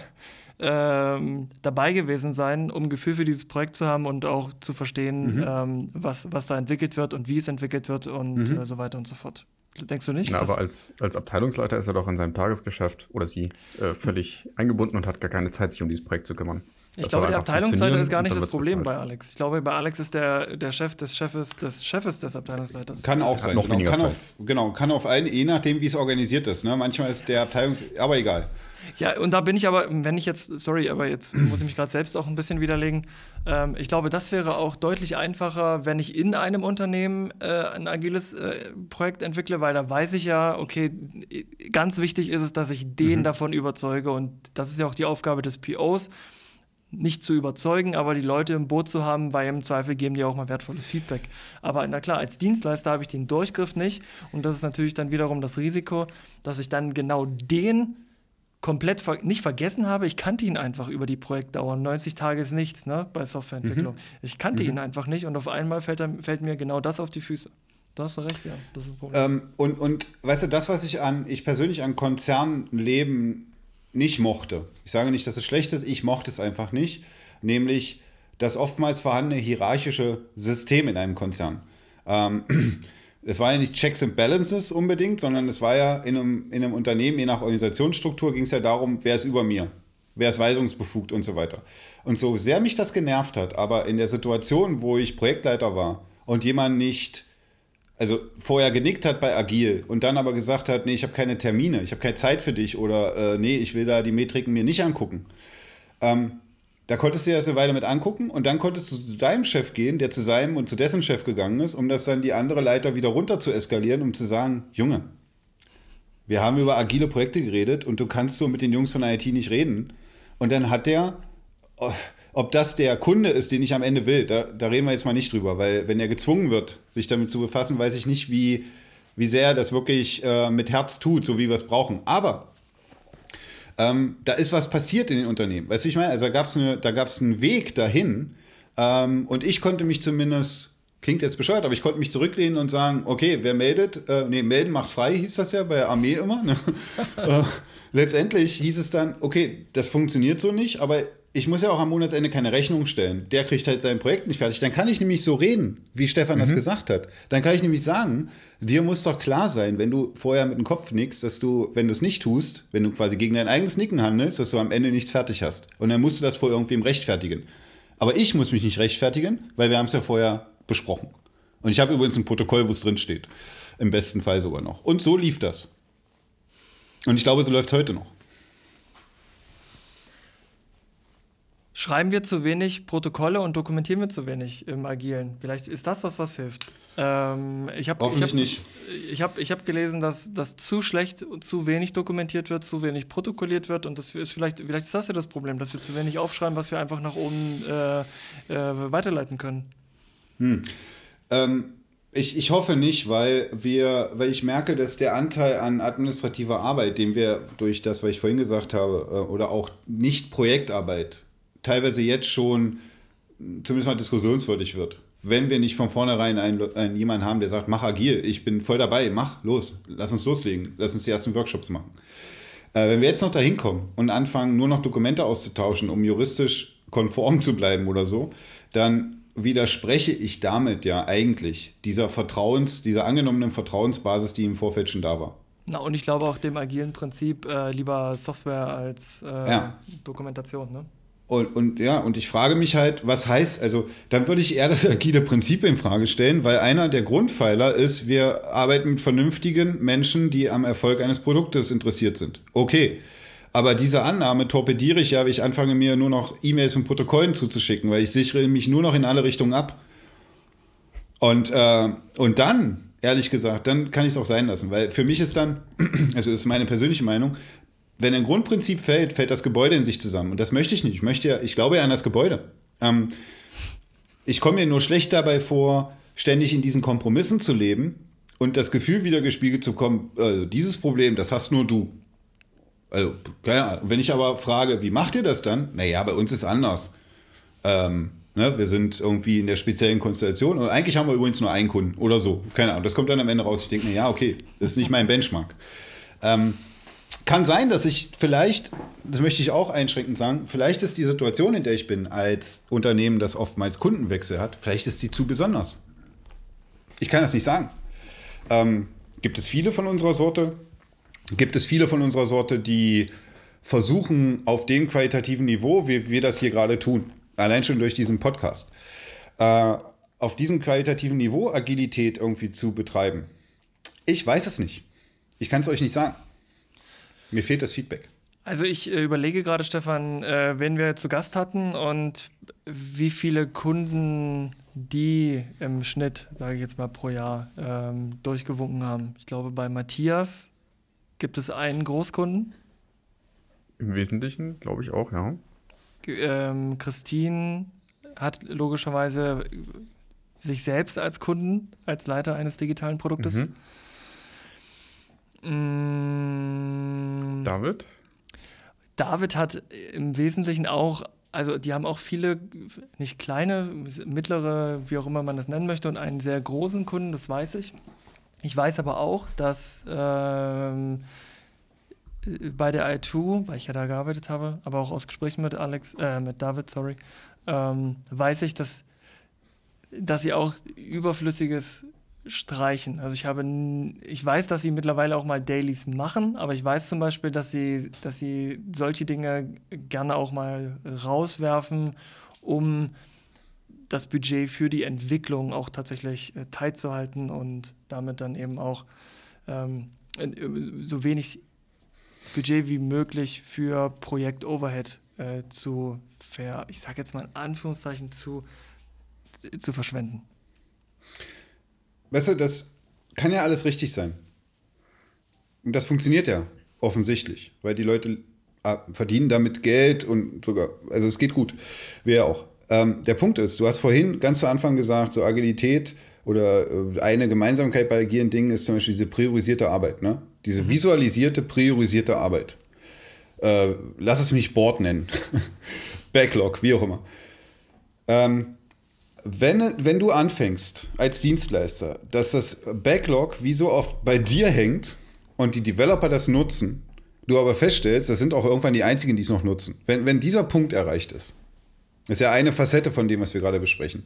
ähm, dabei gewesen sein, um Gefühl für dieses Projekt zu haben und auch zu verstehen, mhm. ähm, was, was da entwickelt wird und wie es entwickelt wird und mhm. äh, so weiter und so fort. Denkst du nicht? Na, aber als, als Abteilungsleiter ist er doch in seinem Tagesgeschäft oder sie äh, völlig eingebunden und hat gar keine Zeit, sich um dieses Projekt zu kümmern. Ich das glaube, der Abteilungsleiter ist gar nicht das Problem bei Alex. Ich glaube, bei Alex ist der, der Chef des Chefes des Chefes des Abteilungsleiters. Kann auch sein. Noch genau, kann Zeit. Auf, genau, kann auf einen, je nachdem, wie es organisiert ist. Ne? Manchmal ist der Abteilungs... Aber egal. Ja, und da bin ich aber, wenn ich jetzt, sorry, aber jetzt muss ich mich gerade selbst auch ein bisschen widerlegen. Ähm, ich glaube, das wäre auch deutlich einfacher, wenn ich in einem Unternehmen äh, ein agiles äh, Projekt entwickle, weil da weiß ich ja, okay, ganz wichtig ist es, dass ich den mhm. davon überzeuge und das ist ja auch die Aufgabe des POs nicht zu überzeugen, aber die Leute im Boot zu haben, weil im Zweifel geben die auch mal wertvolles Feedback. Aber na klar, als Dienstleister habe ich den Durchgriff nicht und das ist natürlich dann wiederum das Risiko, dass ich dann genau den komplett ver nicht vergessen habe. Ich kannte ihn einfach über die Projektdauer. 90 Tage ist nichts ne, bei Softwareentwicklung. Mhm. Ich kannte mhm. ihn einfach nicht und auf einmal fällt, er, fällt, mir genau das auf die Füße. Du hast recht, ja. Ähm, und, und weißt du, das, was ich an, ich persönlich an Konzernleben nicht mochte. Ich sage nicht, dass es schlecht ist, ich mochte es einfach nicht, nämlich das oftmals vorhandene hierarchische System in einem Konzern. Ähm, es war ja nicht Checks and Balances unbedingt, sondern es war ja in einem, in einem Unternehmen, je nach Organisationsstruktur, ging es ja darum, wer ist über mir, wer ist weisungsbefugt und so weiter. Und so sehr mich das genervt hat, aber in der Situation, wo ich Projektleiter war und jemand nicht also vorher genickt hat bei Agil und dann aber gesagt hat, nee, ich habe keine Termine, ich habe keine Zeit für dich oder äh, nee, ich will da die Metriken mir nicht angucken. Ähm, da konntest du dir das eine Weile mit angucken und dann konntest du zu deinem Chef gehen, der zu seinem und zu dessen Chef gegangen ist, um das dann die andere Leiter wieder runter zu eskalieren, um zu sagen, Junge, wir haben über agile Projekte geredet und du kannst so mit den Jungs von IT nicht reden. Und dann hat der, oh, ob das der Kunde ist, den ich am Ende will, da, da reden wir jetzt mal nicht drüber, weil wenn er gezwungen wird, sich damit zu befassen, weiß ich nicht, wie, wie sehr er das wirklich äh, mit Herz tut, so wie wir es brauchen. Aber ähm, da ist was passiert in den Unternehmen. Weißt du, wie ich meine? Also da gab es eine, einen Weg dahin ähm, und ich konnte mich zumindest, klingt jetzt bescheuert, aber ich konnte mich zurücklehnen und sagen, okay, wer meldet, äh, nee, melden macht frei, hieß das ja bei der Armee immer. Ne? äh, letztendlich hieß es dann, okay, das funktioniert so nicht, aber ich muss ja auch am Monatsende keine Rechnung stellen. Der kriegt halt sein Projekt nicht fertig. Dann kann ich nämlich so reden, wie Stefan mhm. das gesagt hat. Dann kann ich nämlich sagen, dir muss doch klar sein, wenn du vorher mit dem Kopf nickst, dass du, wenn du es nicht tust, wenn du quasi gegen dein eigenes Nicken handelst, dass du am Ende nichts fertig hast. Und dann musst du das vor irgendwem rechtfertigen. Aber ich muss mich nicht rechtfertigen, weil wir haben es ja vorher besprochen. Und ich habe übrigens ein Protokoll, wo es drin steht. Im besten Fall sogar noch. Und so lief das. Und ich glaube, so läuft es heute noch. Schreiben wir zu wenig Protokolle und dokumentieren wir zu wenig im Agilen? Vielleicht ist das was, was hilft. Ähm, ich habe Hoffentlich ich hab, nicht. Ich habe ich hab gelesen, dass, dass zu schlecht, zu wenig dokumentiert wird, zu wenig protokolliert wird und das ist vielleicht, vielleicht ist das ja das Problem, dass wir zu wenig aufschreiben, was wir einfach nach oben äh, äh, weiterleiten können. Hm. Ähm, ich, ich hoffe nicht, weil wir, weil ich merke, dass der Anteil an administrativer Arbeit, den wir durch das, was ich vorhin gesagt habe, äh, oder auch nicht Projektarbeit teilweise jetzt schon zumindest mal diskussionswürdig wird. Wenn wir nicht von vornherein einen, einen, jemanden haben, der sagt, mach agil, ich bin voll dabei, mach, los, lass uns loslegen, lass uns die ersten Workshops machen. Äh, wenn wir jetzt noch dahin kommen und anfangen, nur noch Dokumente auszutauschen, um juristisch konform zu bleiben oder so, dann widerspreche ich damit ja eigentlich dieser Vertrauens, dieser angenommenen Vertrauensbasis, die im Vorfeld schon da war. Na, und ich glaube auch dem agilen Prinzip äh, lieber Software als äh, ja. Dokumentation, ne? Und, und ja, und ich frage mich halt, was heißt, also dann würde ich eher das agile Prinzip in Frage stellen, weil einer der Grundpfeiler ist, wir arbeiten mit vernünftigen Menschen, die am Erfolg eines Produktes interessiert sind. Okay. Aber diese Annahme torpediere ich ja, weil ich anfange mir nur noch E-Mails und Protokollen zuzuschicken, weil ich sichere mich nur noch in alle Richtungen ab. Und, äh, und dann, ehrlich gesagt, dann kann ich es auch sein lassen, weil für mich ist dann, also das ist meine persönliche Meinung, wenn ein Grundprinzip fällt, fällt das Gebäude in sich zusammen. Und das möchte ich nicht. Ich möchte ja, ich glaube ja an das Gebäude. Ähm, ich komme mir nur schlecht dabei vor, ständig in diesen Kompromissen zu leben und das Gefühl wieder gespiegelt zu kommen, also dieses Problem, das hast nur du. Also, keine Ahnung. Wenn ich aber frage, wie macht ihr das dann? Naja, bei uns ist anders. Ähm, ne, wir sind irgendwie in der speziellen Konstellation und eigentlich haben wir übrigens nur einen Kunden oder so. Keine Ahnung. Das kommt dann am Ende raus. Ich denke mir, ja, okay, das ist nicht mein Benchmark. Ähm, kann sein, dass ich vielleicht, das möchte ich auch einschränkend sagen, vielleicht ist die Situation, in der ich bin, als Unternehmen, das oftmals Kundenwechsel hat, vielleicht ist die zu besonders. Ich kann das nicht sagen. Ähm, gibt es viele von unserer Sorte? Gibt es viele von unserer Sorte, die versuchen, auf dem qualitativen Niveau, wie wir das hier gerade tun, allein schon durch diesen Podcast, äh, auf diesem qualitativen Niveau Agilität irgendwie zu betreiben? Ich weiß es nicht. Ich kann es euch nicht sagen. Mir fehlt das Feedback. Also ich äh, überlege gerade, Stefan, äh, wen wir zu Gast hatten und wie viele Kunden die im Schnitt, sage ich jetzt mal, pro Jahr ähm, durchgewunken haben. Ich glaube, bei Matthias gibt es einen Großkunden. Im Wesentlichen, glaube ich auch, ja. Ähm, Christine hat logischerweise sich selbst als Kunden, als Leiter eines digitalen Produktes. Mhm. David? David hat im Wesentlichen auch, also die haben auch viele, nicht kleine, mittlere, wie auch immer man das nennen möchte, und einen sehr großen Kunden, das weiß ich. Ich weiß aber auch, dass ähm, bei der i2, weil ich ja da gearbeitet habe, aber auch aus Gesprächen mit Alex, äh, mit David, sorry, ähm, weiß ich, dass, dass sie auch überflüssiges streichen. Also ich habe, ich weiß, dass sie mittlerweile auch mal Dailies machen, aber ich weiß zum Beispiel, dass sie, dass sie solche Dinge gerne auch mal rauswerfen, um das Budget für die Entwicklung auch tatsächlich äh, tight zu halten und damit dann eben auch ähm, so wenig Budget wie möglich für Projekt Overhead äh, zu ver, ich sage jetzt mal in Anführungszeichen zu, zu verschwenden. Weißt du, das kann ja alles richtig sein. Und das funktioniert ja offensichtlich, weil die Leute ah, verdienen damit Geld und sogar, also es geht gut. Wir auch. Ähm, der Punkt ist, du hast vorhin ganz zu Anfang gesagt, so Agilität oder äh, eine Gemeinsamkeit bei agilen Dingen ist zum Beispiel diese priorisierte Arbeit, ne? Diese mhm. visualisierte, priorisierte Arbeit. Äh, lass es mich Board nennen. Backlog, wie auch immer. Ähm, wenn, wenn du anfängst als Dienstleister, dass das Backlog wie so oft bei dir hängt und die Developer das nutzen, du aber feststellst, das sind auch irgendwann die einzigen, die es noch nutzen. Wenn, wenn dieser Punkt erreicht ist, ist ja eine Facette von dem, was wir gerade besprechen,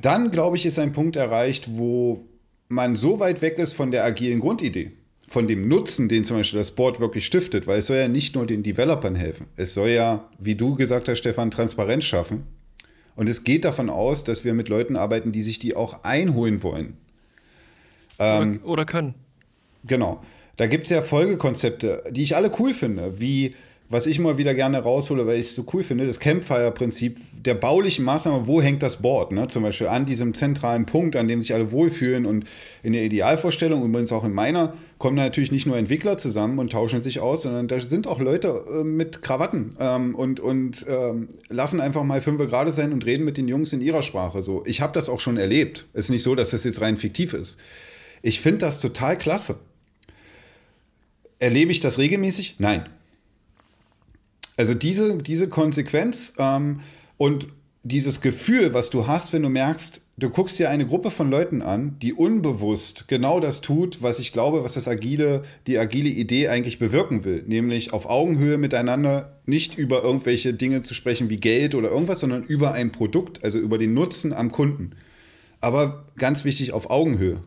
dann glaube ich, ist ein Punkt erreicht, wo man so weit weg ist von der agilen Grundidee, von dem Nutzen, den zum Beispiel das Board wirklich stiftet, weil es soll ja nicht nur den Developern helfen, es soll ja, wie du gesagt hast, Stefan, Transparenz schaffen Und es geht davon aus, dass wir mit Leuten arbeiten, die sich die auch einholen wollen. Ähm, oder, oder können. Genau. Da gibt es ja Folgekonzepte, die ich alle cool finde, wie was ich mal wieder gerne raushole, weil ich es so cool finde, das Campfire-Prinzip der baulichen Maßnahme, wo hängt das Board? Ne? Zum Beispiel an diesem zentralen Punkt, an dem sich alle wohlfühlen und in der Idealvorstellung, übrigens auch in meiner, kommen natürlich nicht nur Entwickler zusammen und tauschen sich aus, sondern da sind auch Leute äh, mit Krawatten ähm, und, und ähm, lassen einfach mal fünf gerade sein und reden mit den Jungs in ihrer Sprache. So, ich habe das auch schon erlebt. Es ist nicht so, dass das jetzt rein fiktiv ist. Ich finde das total klasse. Erlebe ich das regelmäßig? Nein. Also diese, diese Konsequenz ähm, und dieses Gefühl, was du hast, wenn du merkst, du guckst dir eine Gruppe von Leuten an, die unbewusst genau das tut, was ich glaube, was das agile, die agile Idee eigentlich bewirken will, nämlich auf Augenhöhe miteinander nicht über irgendwelche Dinge zu sprechen wie Geld oder irgendwas, sondern über ein Produkt, also über den Nutzen am Kunden. Aber ganz wichtig auf Augenhöhe.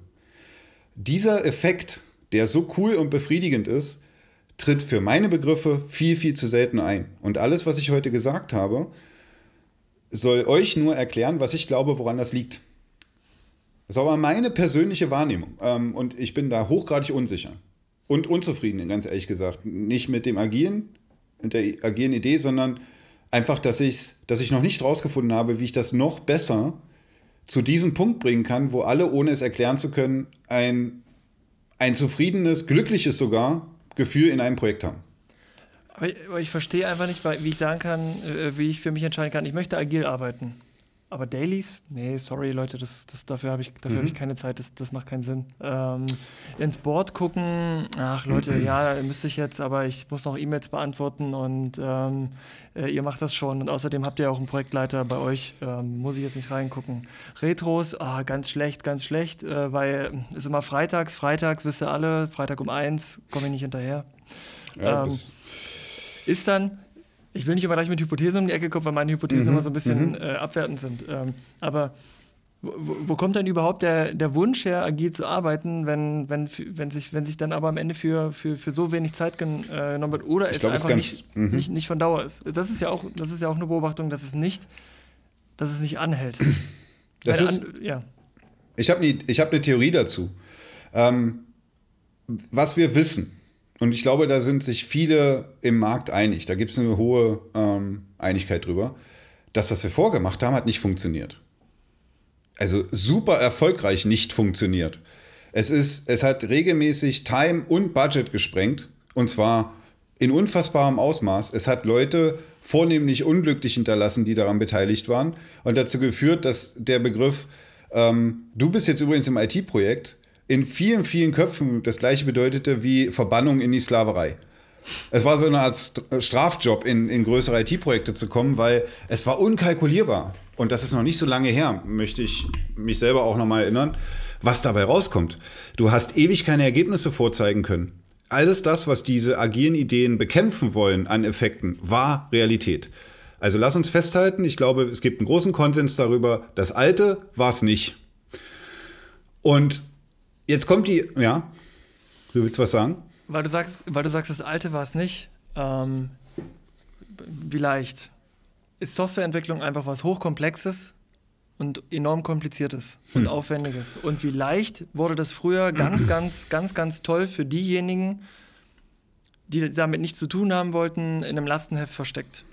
Dieser Effekt, der so cool und befriedigend ist, tritt für meine Begriffe viel, viel zu selten ein. Und alles, was ich heute gesagt habe, soll euch nur erklären, was ich glaube, woran das liegt. Das ist aber meine persönliche Wahrnehmung. Ähm, und ich bin da hochgradig unsicher. Und unzufrieden, ganz ehrlich gesagt. Nicht mit dem Agieren, mit der agilen Idee, sondern einfach, dass, ich's, dass ich noch nicht rausgefunden habe, wie ich das noch besser zu diesem Punkt bringen kann, wo alle, ohne es erklären zu können, ein, ein zufriedenes, glückliches sogar Gefühl in einem Projekt haben. Aber ich, aber ich verstehe einfach nicht, wie ich sagen kann, äh, wie ich für mich entscheiden kann, ich möchte agil arbeiten. Aber Dailies? Nee, sorry Leute, das, das, dafür habe ich, dafür mhm. hab ich keine Zeit, das, das macht keinen Sinn. Ähm, ins Board gucken, ach Leute, ja, müsste ich jetzt, aber ich muss noch E-Mails beantworten und ähm, äh, ihr macht das schon. Und außerdem habt ihr auch einen Projektleiter bei euch, ähm, muss ich jetzt nicht reingucken. Retros, ah, ganz schlecht, ganz schlecht, äh, weil es ist immer freitags, freitags, wisst ihr alle, Freitag um eins, komme ich nicht hinterher. Ja, ähm, ist dann, ich will nicht immer gleich mit Hypothesen um die Ecke kommen, weil meine Hypothesen mhm. immer so ein bisschen mhm. äh, abwertend sind. Ähm, aber wo, wo, kommt denn überhaupt der, der Wunsch her, agil zu arbeiten, wenn, wenn, wenn, sich, wenn sich dann aber am Ende für, für, für so wenig Zeit äh, genommen wird oder es glaub, einfach nicht, mhm. nicht, nicht von Dauer ist? Das ist, ja auch, das ist ja auch eine Beobachtung, dass es nicht, dass es nicht anhält. Das ist, an, ja. Ich habe eine hab ne Theorie dazu. Ähm, was wir wissen, und ich glaube, da sind sich viele im Markt einig. Da gibt es eine hohe ähm, Einigkeit drüber. Das, was wir vorgemacht haben, hat nicht funktioniert. Also super erfolgreich nicht funktioniert. Es, ist, es hat regelmäßig Time und Budget gesprengt. Und zwar in unfassbarem Ausmaß. Es hat Leute vornehmlich unglücklich hinterlassen, die daran beteiligt waren. Und dazu geführt, dass der Begriff, ähm, du bist jetzt übrigens im IT-Projekt, in vielen, vielen Köpfen das gleiche bedeutete wie Verbannung in die Sklaverei. Es war so eine Art Strafjob, in, in größere IT-Projekte zu kommen, weil es war unkalkulierbar. Und das ist noch nicht so lange her, möchte ich mich selber auch nochmal erinnern, was dabei rauskommt. Du hast ewig keine Ergebnisse vorzeigen können. Alles das, was diese agilen Ideen bekämpfen wollen an Effekten, war Realität. Also lass uns festhalten, ich glaube, es gibt einen großen Konsens darüber, das Alte war es nicht. Und Jetzt kommt die, ja. Du willst was sagen? Weil du sagst, weil du sagst, das alte war es nicht. Ähm, vielleicht ist Softwareentwicklung einfach was hochkomplexes und enorm kompliziertes und hm. aufwendiges. Und wie leicht wurde das früher ganz, ganz, ganz, ganz toll für diejenigen, die damit nichts zu tun haben wollten, in einem Lastenheft versteckt.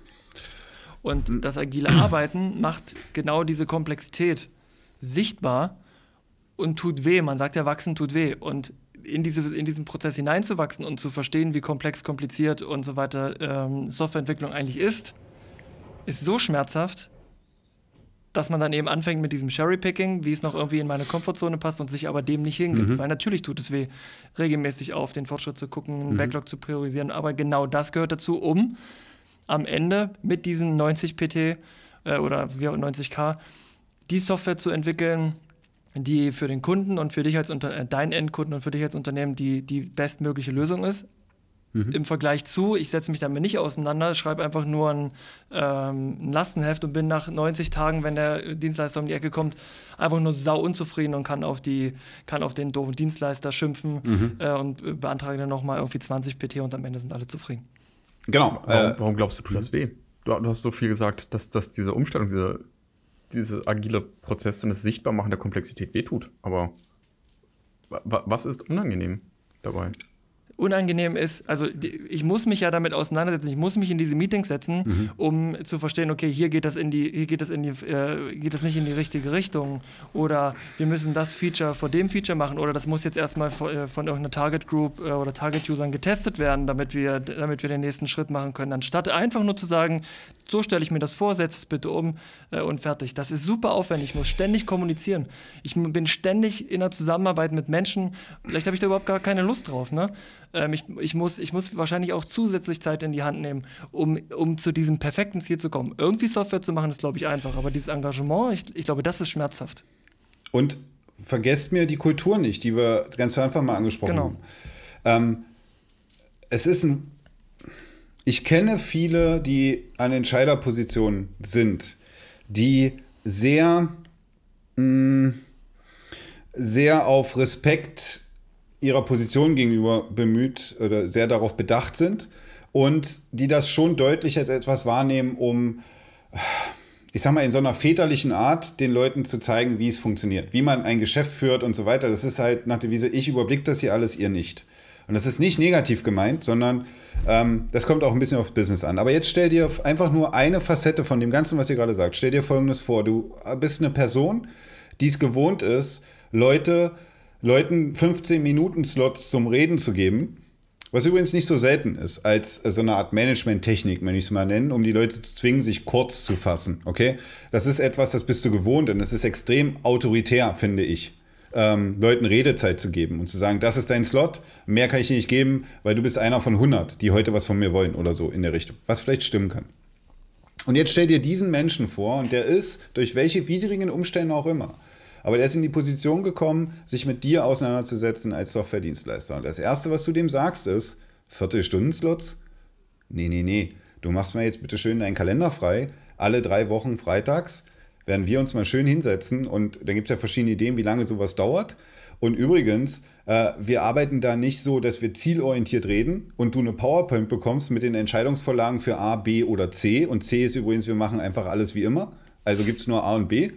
Und hm. das agile Arbeiten macht genau diese Komplexität sichtbar und tut weh. Man sagt ja, wachsen tut weh. Und in, diese, in diesen Prozess hineinzuwachsen und zu verstehen, wie komplex, kompliziert und so weiter ähm, Softwareentwicklung eigentlich ist, ist so schmerzhaft, dass man dann eben anfängt mit diesem Cherry-Picking, wie es noch irgendwie in meine Komfortzone passt und sich aber dem nicht hingibt. Mhm. Weil natürlich tut es weh, regelmäßig auf den Fortschritt zu gucken, mhm. Backlog zu priorisieren. Aber genau das gehört dazu, um am Ende mit diesen 90 PT äh, oder 90k die Software zu entwickeln, die für den Kunden und für dich als Unter äh, dein Endkunden und für dich als Unternehmen die, die bestmögliche Lösung ist. Mhm. Im Vergleich zu, ich setze mich damit nicht auseinander, schreibe einfach nur ein, ähm, ein Lastenheft und bin nach 90 Tagen, wenn der Dienstleister um die Ecke kommt, einfach nur sau unzufrieden und kann auf, die, kann auf den doofen Dienstleister schimpfen mhm. äh, und beantrage dann nochmal irgendwie 20 PT und am Ende sind alle zufrieden. Genau. Warum, äh, warum glaubst du, tut das weh? Du, du, hast so viel gesagt, dass, dass diese Umstellung, diese diese agile Prozesse und das Sichtbarmachen der Komplexität wehtut. Aber was ist unangenehm dabei? Unangenehm ist, also ich muss mich ja damit auseinandersetzen, ich muss mich in diese Meetings setzen, mhm. um zu verstehen, okay, hier geht das in die, hier geht das in die, äh, geht das nicht in die richtige Richtung oder wir müssen das Feature vor dem Feature machen oder das muss jetzt erstmal von, äh, von irgendeiner Target Group äh, oder Target Usern getestet werden, damit wir, damit wir den nächsten Schritt machen können, anstatt einfach nur zu sagen, so stelle ich mir das vor, setze es bitte um äh, und fertig. Das ist super aufwendig, ich muss ständig kommunizieren. Ich bin ständig in der Zusammenarbeit mit Menschen, vielleicht habe ich da überhaupt gar keine Lust drauf, ne? Ähm, ich, ich, muss, ich muss wahrscheinlich auch zusätzlich Zeit in die Hand nehmen, um, um zu diesem perfekten Ziel zu kommen. Irgendwie Software zu machen, ist, glaube ich, einfach. Aber dieses Engagement, ich, ich glaube, das ist schmerzhaft. Und vergesst mir die Kultur nicht, die wir ganz einfach mal angesprochen genau. haben. Ähm, es ist ein. Ich kenne viele, die an Entscheiderpositionen sind, die sehr, mh, mm, sehr auf Respekt ihrer Position gegenüber bemüht oder sehr darauf bedacht sind und die das schon deutlich als etwas wahrnehmen, um, ich sag mal, in so einer väterlichen Art den Leuten zu zeigen, wie es funktioniert, wie man ein Geschäft führt und so weiter. Das ist halt nach der Wiese, ich überblicke das hier alles, ihr nicht. Und das ist nicht negativ gemeint, sondern ähm, das kommt auch ein bisschen aufs Business an. Aber jetzt stell dir einfach nur eine Facette von dem Ganzen, was ihr gerade sagt. Stell dir Folgendes vor. Du bist eine Person, die es gewohnt ist, Leute Leuten 15 Minuten Slots zum Reden zu geben. Was übrigens nicht so selten ist, als so eine Art Management-Technik, wenn ich es mal nennen, um die Leute zu zwingen, sich kurz zu fassen. Okay? Das ist etwas, das bist du gewohnt und es ist extrem autoritär, finde ich. Ähm, Leuten Redezeit zu geben und zu sagen, das ist dein Slot, mehr kann ich dir nicht geben, weil du bist einer von 100, die heute was von mir wollen oder so in der Richtung. Was vielleicht stimmen kann. Und jetzt stell dir diesen Menschen vor und der ist, durch welche widrigen Umstände auch immer, aber der ist in die Position gekommen, sich mit dir auseinanderzusetzen als Softwaredienstleister. Und das Erste, was du dem sagst, ist, Viertelstunden-Slots? Nee, nee, nee. Du machst mir jetzt bitte schön deinen Kalender frei. Alle drei Wochen freitags werden wir uns mal schön hinsetzen und da gibt es ja verschiedene Ideen, wie lange sowas dauert. Und übrigens, äh, wir arbeiten da nicht so, dass wir zielorientiert reden und du eine PowerPoint bekommst mit den Entscheidungsvorlagen für A, B oder C. Und C ist übrigens, wir machen einfach alles wie immer. Also gibt es nur A und B.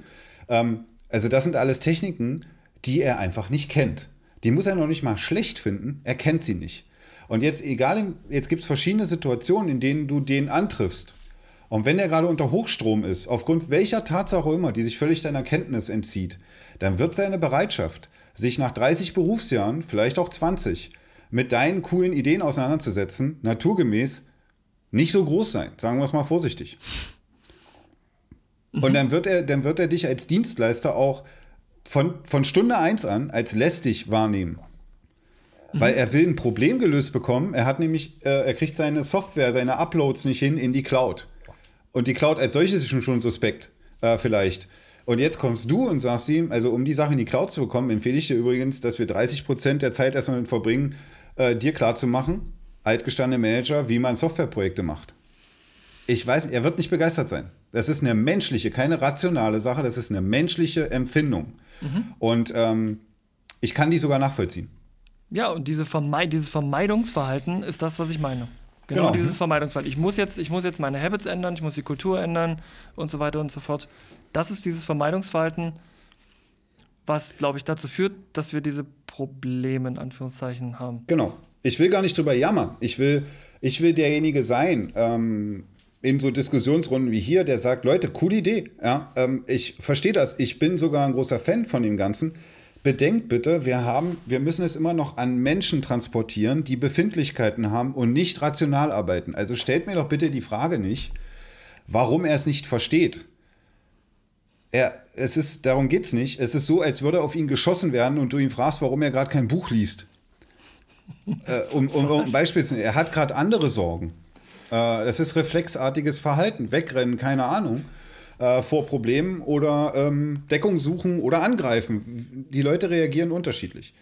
Ähm, also das sind alles Techniken, die er einfach nicht kennt. Die muss er noch nicht mal schlecht finden, er kennt sie nicht. Und jetzt, egal, jetzt gibt es verschiedene Situationen, in denen du den antriffst. Und wenn er gerade unter Hochstrom ist, aufgrund welcher Tatsache immer, die sich völlig deiner Kenntnis entzieht, dann wird seine Bereitschaft, sich nach 30 Berufsjahren, vielleicht auch 20, mit deinen coolen Ideen auseinanderzusetzen, naturgemäß nicht so groß sein. Sagen wir es mal vorsichtig. Mhm. Und dann wird, er, dann wird er dich als Dienstleister auch von, von Stunde 1 an als lästig wahrnehmen. Mhm. Weil er will ein Problem gelöst bekommen. Er hat nämlich, äh, er kriegt seine Software, seine Uploads nicht hin in die Cloud. Und die Cloud als solches ist schon, schon suspekt, äh, vielleicht. Und jetzt kommst du und sagst ihm, also um die Sache in die Cloud zu bekommen, empfehle ich dir übrigens, dass wir 30% der Zeit erstmal mit verbringen, äh, dir klarzumachen, altgestandene Manager, wie man Softwareprojekte macht. Ich weiß, er wird nicht begeistert sein. Das ist eine menschliche, keine rationale Sache, das ist eine menschliche Empfindung. Mhm. Und ähm, ich kann die sogar nachvollziehen. Ja, und diese Vermeid dieses Vermeidungsverhalten ist das, was ich meine. Genau, genau. dieses Vermeidungsverhalten. Ich muss, jetzt, ich muss jetzt meine Habits ändern, ich muss die Kultur ändern und so weiter und so fort. Das ist dieses Vermeidungsverhalten, was, glaube ich, dazu führt, dass wir diese Probleme in Anführungszeichen haben. Genau. Ich will gar nicht drüber jammern. Ich will, ich will derjenige sein, ähm, in so Diskussionsrunden wie hier, der sagt, Leute, coole Idee. Ja, ähm, ich verstehe das. Ich bin sogar ein großer Fan von dem Ganzen. Bedenkt bitte, wir haben, wir müssen es immer noch an Menschen transportieren, die Befindlichkeiten haben und nicht rational arbeiten. Also stellt mir doch bitte die Frage nicht, warum er es nicht versteht. Er, es ist, darum geht's nicht. Es ist so, als würde auf ihn geschossen werden und du ihn fragst, warum er gerade kein Buch liest. äh, um, um, um ein Beispiel zu nennen, er hat gerade andere Sorgen. Äh, das ist reflexartiges Verhalten, wegrennen, keine Ahnung, äh, vor Problemen oder ähm, Deckung suchen oder angreifen. Die Leute reagieren unterschiedlich.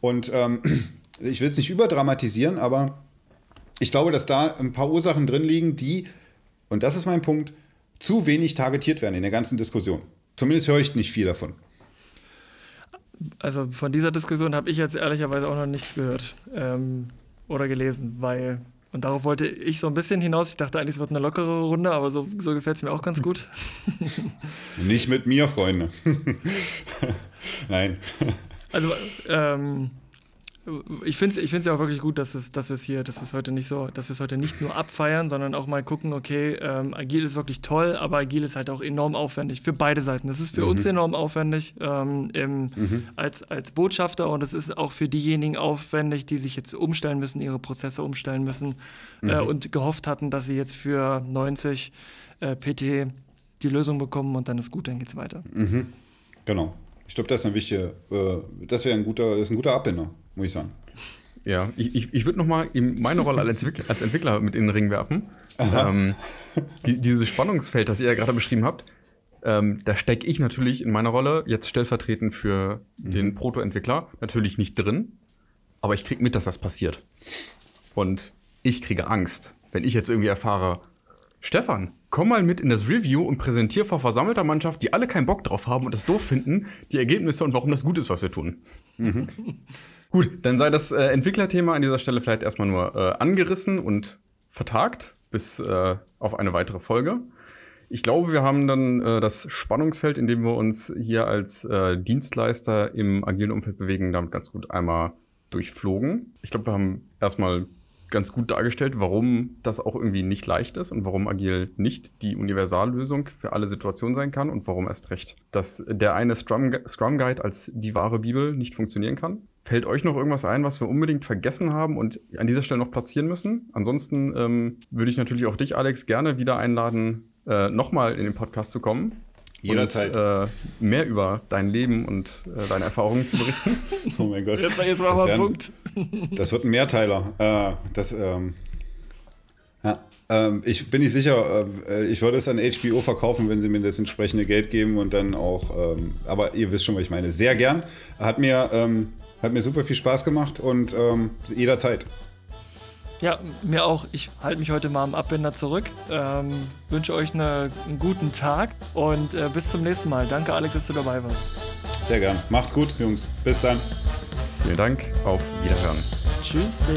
Und ähm, ich will es nicht überdramatisieren, aber ich glaube, dass da ein paar Ursachen drin liegen, die, und das ist mein Punkt, zu wenig targetiert werden in der ganzen Diskussion. Zumindest höre ich nicht viel davon. Also von dieser Diskussion habe ich jetzt ehrlicherweise auch noch nichts gehört ähm, oder gelesen, weil Und darauf wollte ich so ein bisschen hinaus. Ich dachte eigentlich, es wird eine lockere Runde, aber so, so gefällt es mir auch ganz gut. Nicht mit mir, Freunde. Nein. Also, ähm, ich finde es ich ja auch wirklich gut, dass es, dass wir es hier, dass wir es heute nicht so, dass wir es heute nicht nur abfeiern, sondern auch mal gucken, okay, ähm, Agil ist wirklich toll, aber Agil ist halt auch enorm aufwendig für beide Seiten. Das ist für mhm. uns enorm aufwendig ähm, im, mhm. als, als Botschafter und es ist auch für diejenigen aufwendig, die sich jetzt umstellen müssen, ihre Prozesse umstellen müssen äh, mhm. und gehofft hatten, dass sie jetzt für 90 äh, PT die Lösung bekommen und dann ist gut, dann geht es weiter. Mhm. Genau. Ich glaube, das ist ein wichtiger, äh, das wäre ein guter, das ist ein guter Abbinder muss ich sagen. Ja, ich, ich, ich würde nochmal meine Rolle als Entwickler, als Entwickler mit in den Ring werfen. Ähm, die, dieses Spannungsfeld, das ihr ja gerade beschrieben habt, ähm, da stecke ich natürlich in meiner Rolle, jetzt stellvertretend für mhm. den Proto-Entwickler, natürlich nicht drin. Aber ich kriege mit, dass das passiert. Und ich kriege Angst, wenn ich jetzt irgendwie erfahre, Stefan, komm mal mit in das Review und präsentier vor versammelter Mannschaft, die alle keinen Bock drauf haben und das doof finden, die Ergebnisse und warum das gut ist, was wir tun. Mhm. Gut, dann sei das äh, Entwicklerthema an dieser Stelle vielleicht erstmal nur äh, angerissen und vertagt bis äh, auf eine weitere Folge. Ich glaube, wir haben dann äh, das Spannungsfeld, in dem wir uns hier als äh, Dienstleister im agilen Umfeld bewegen, damit ganz gut einmal durchflogen. Ich glaube, wir haben erstmal ganz gut dargestellt, warum das auch irgendwie nicht leicht ist und warum Agil nicht die Universallösung für alle Situationen sein kann und warum erst recht, dass der eine Scrum, Scrum Guide als die wahre Bibel nicht funktionieren kann. Fällt euch noch irgendwas ein, was wir unbedingt vergessen haben und an dieser Stelle noch platzieren müssen? Ansonsten ähm, würde ich natürlich auch dich, Alex, gerne wieder einladen, äh, nochmal in den Podcast zu kommen Jederzeit. Und, äh, mehr über dein Leben und äh, deine Erfahrungen zu berichten. oh mein Gott. Jetzt, jetzt machen wir einen Punkt. Das wird ein Mehrteiler. Äh, das, ähm, ja, ähm, ich bin nicht sicher, äh, ich würde es an HBO verkaufen, wenn sie mir das entsprechende Geld geben und dann auch, ähm, aber ihr wisst schon, was ich meine. Sehr gern. Hat mir, ähm, hat mir super viel Spaß gemacht und ähm, jederzeit. Ja, mir auch. Ich halte mich heute mal am Abbinder zurück. Ähm, wünsche euch eine, einen guten Tag und äh, bis zum nächsten Mal. Danke, Alex, dass du dabei warst. Sehr gern. Macht's gut, Jungs. Bis dann. Vielen Dank. Auf Wiederhören. Tschüss.